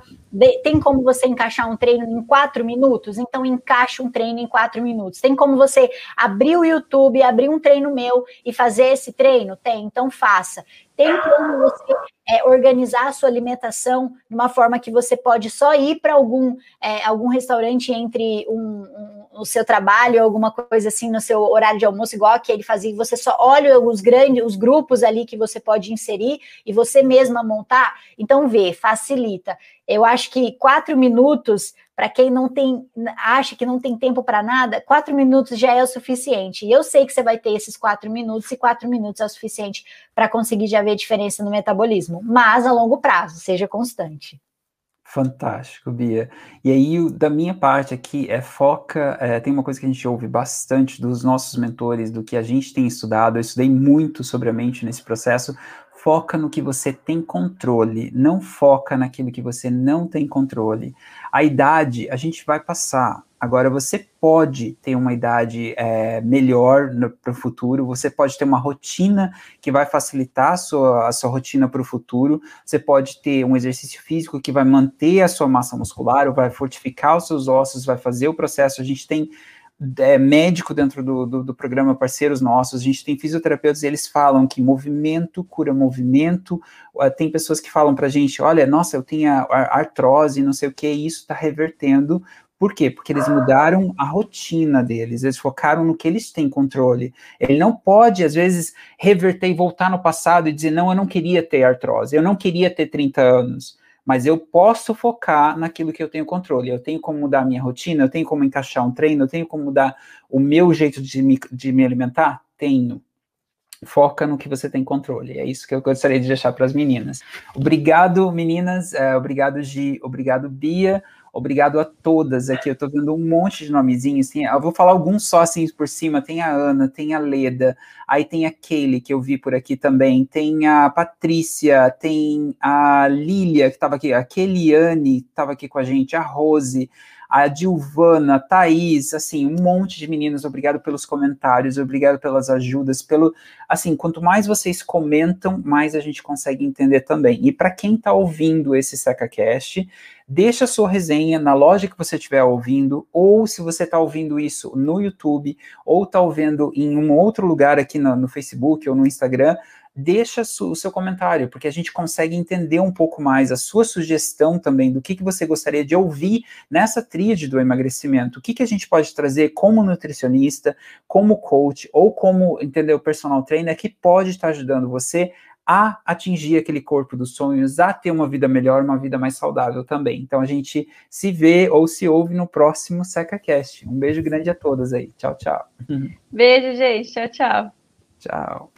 Tem como você encaixar um treino em quatro minutos? Então, encaixe um treino em quatro minutos. Tem como você abrir o YouTube, abrir um treino meu e fazer esse treino? Tem, então faça. Tem como você é, organizar a sua alimentação de uma forma que você pode só ir para algum, é, algum restaurante entre um, um, o seu trabalho, alguma coisa assim no seu horário de almoço, igual que ele fazia, você só olha os grandes, os grupos ali que você pode inserir e você mesma montar. Então, vê, facilita. Eu acho que quatro minutos para quem não tem, acha que não tem tempo para nada, quatro minutos já é o suficiente. E eu sei que você vai ter esses quatro minutos, e quatro minutos é o suficiente para conseguir já ver diferença no metabolismo, mas a longo prazo, seja constante. Fantástico, Bia. E aí, da minha parte aqui, é foca. É, tem uma coisa que a gente ouve bastante dos nossos mentores, do que a gente tem estudado. Eu estudei muito sobre a mente nesse processo. Foca no que você tem controle, não foca naquilo que você não tem controle. A idade, a gente vai passar. Agora, você pode ter uma idade é, melhor para o futuro, você pode ter uma rotina que vai facilitar a sua, a sua rotina para o futuro, você pode ter um exercício físico que vai manter a sua massa muscular, vai fortificar os seus ossos, vai fazer o processo. A gente tem é, médico dentro do, do, do, programa Parceiros Nossos, a gente tem fisioterapeutas eles falam que movimento cura movimento. Tem pessoas que falam para a gente: olha, nossa, eu tenho artrose, não sei o que, isso está revertendo por quê? Porque eles mudaram a rotina deles, eles focaram no que eles têm controle. Ele não pode, às vezes, reverter e voltar no passado e dizer: não, eu não queria ter artrose, eu não queria ter 30 anos, mas eu posso focar naquilo que eu tenho controle. Eu tenho como mudar a minha rotina, eu tenho como encaixar um treino, eu tenho como mudar o meu jeito de me, de me alimentar? Tenho foca no que você tem controle. É isso que eu gostaria de deixar para as meninas. Obrigado, meninas. Uh, obrigado, Gi. Obrigado, Bia. Obrigado a todas aqui. Eu estou vendo um monte de nomezinhos. Tem, eu vou falar alguns só assim por cima. Tem a Ana, tem a Leda, aí tem a Kelly, que eu vi por aqui também. Tem a Patrícia, tem a Lília, que estava aqui, a Keliane, que estava aqui com a gente, a Rose, a Dilvana, Thaís, assim, um monte de meninas, obrigado pelos comentários, obrigado pelas ajudas, pelo, assim, quanto mais vocês comentam, mais a gente consegue entender também. E para quem está ouvindo esse SecaCast, deixa a sua resenha na loja que você estiver ouvindo, ou se você está ouvindo isso no YouTube, ou está ouvindo em um outro lugar aqui no, no Facebook ou no Instagram, deixa o seu comentário, porque a gente consegue entender um pouco mais a sua sugestão também do que, que você gostaria de ouvir nessa tríade do emagrecimento. O que, que a gente pode trazer como nutricionista, como coach ou como, entendeu, personal trainer que pode estar ajudando você a atingir aquele corpo dos sonhos, a ter uma vida melhor, uma vida mais saudável também. Então a gente se vê ou se ouve no próximo SecaCast. Um beijo grande a todas aí. Tchau, tchau. Beijo, gente. Tchau, tchau. Tchau.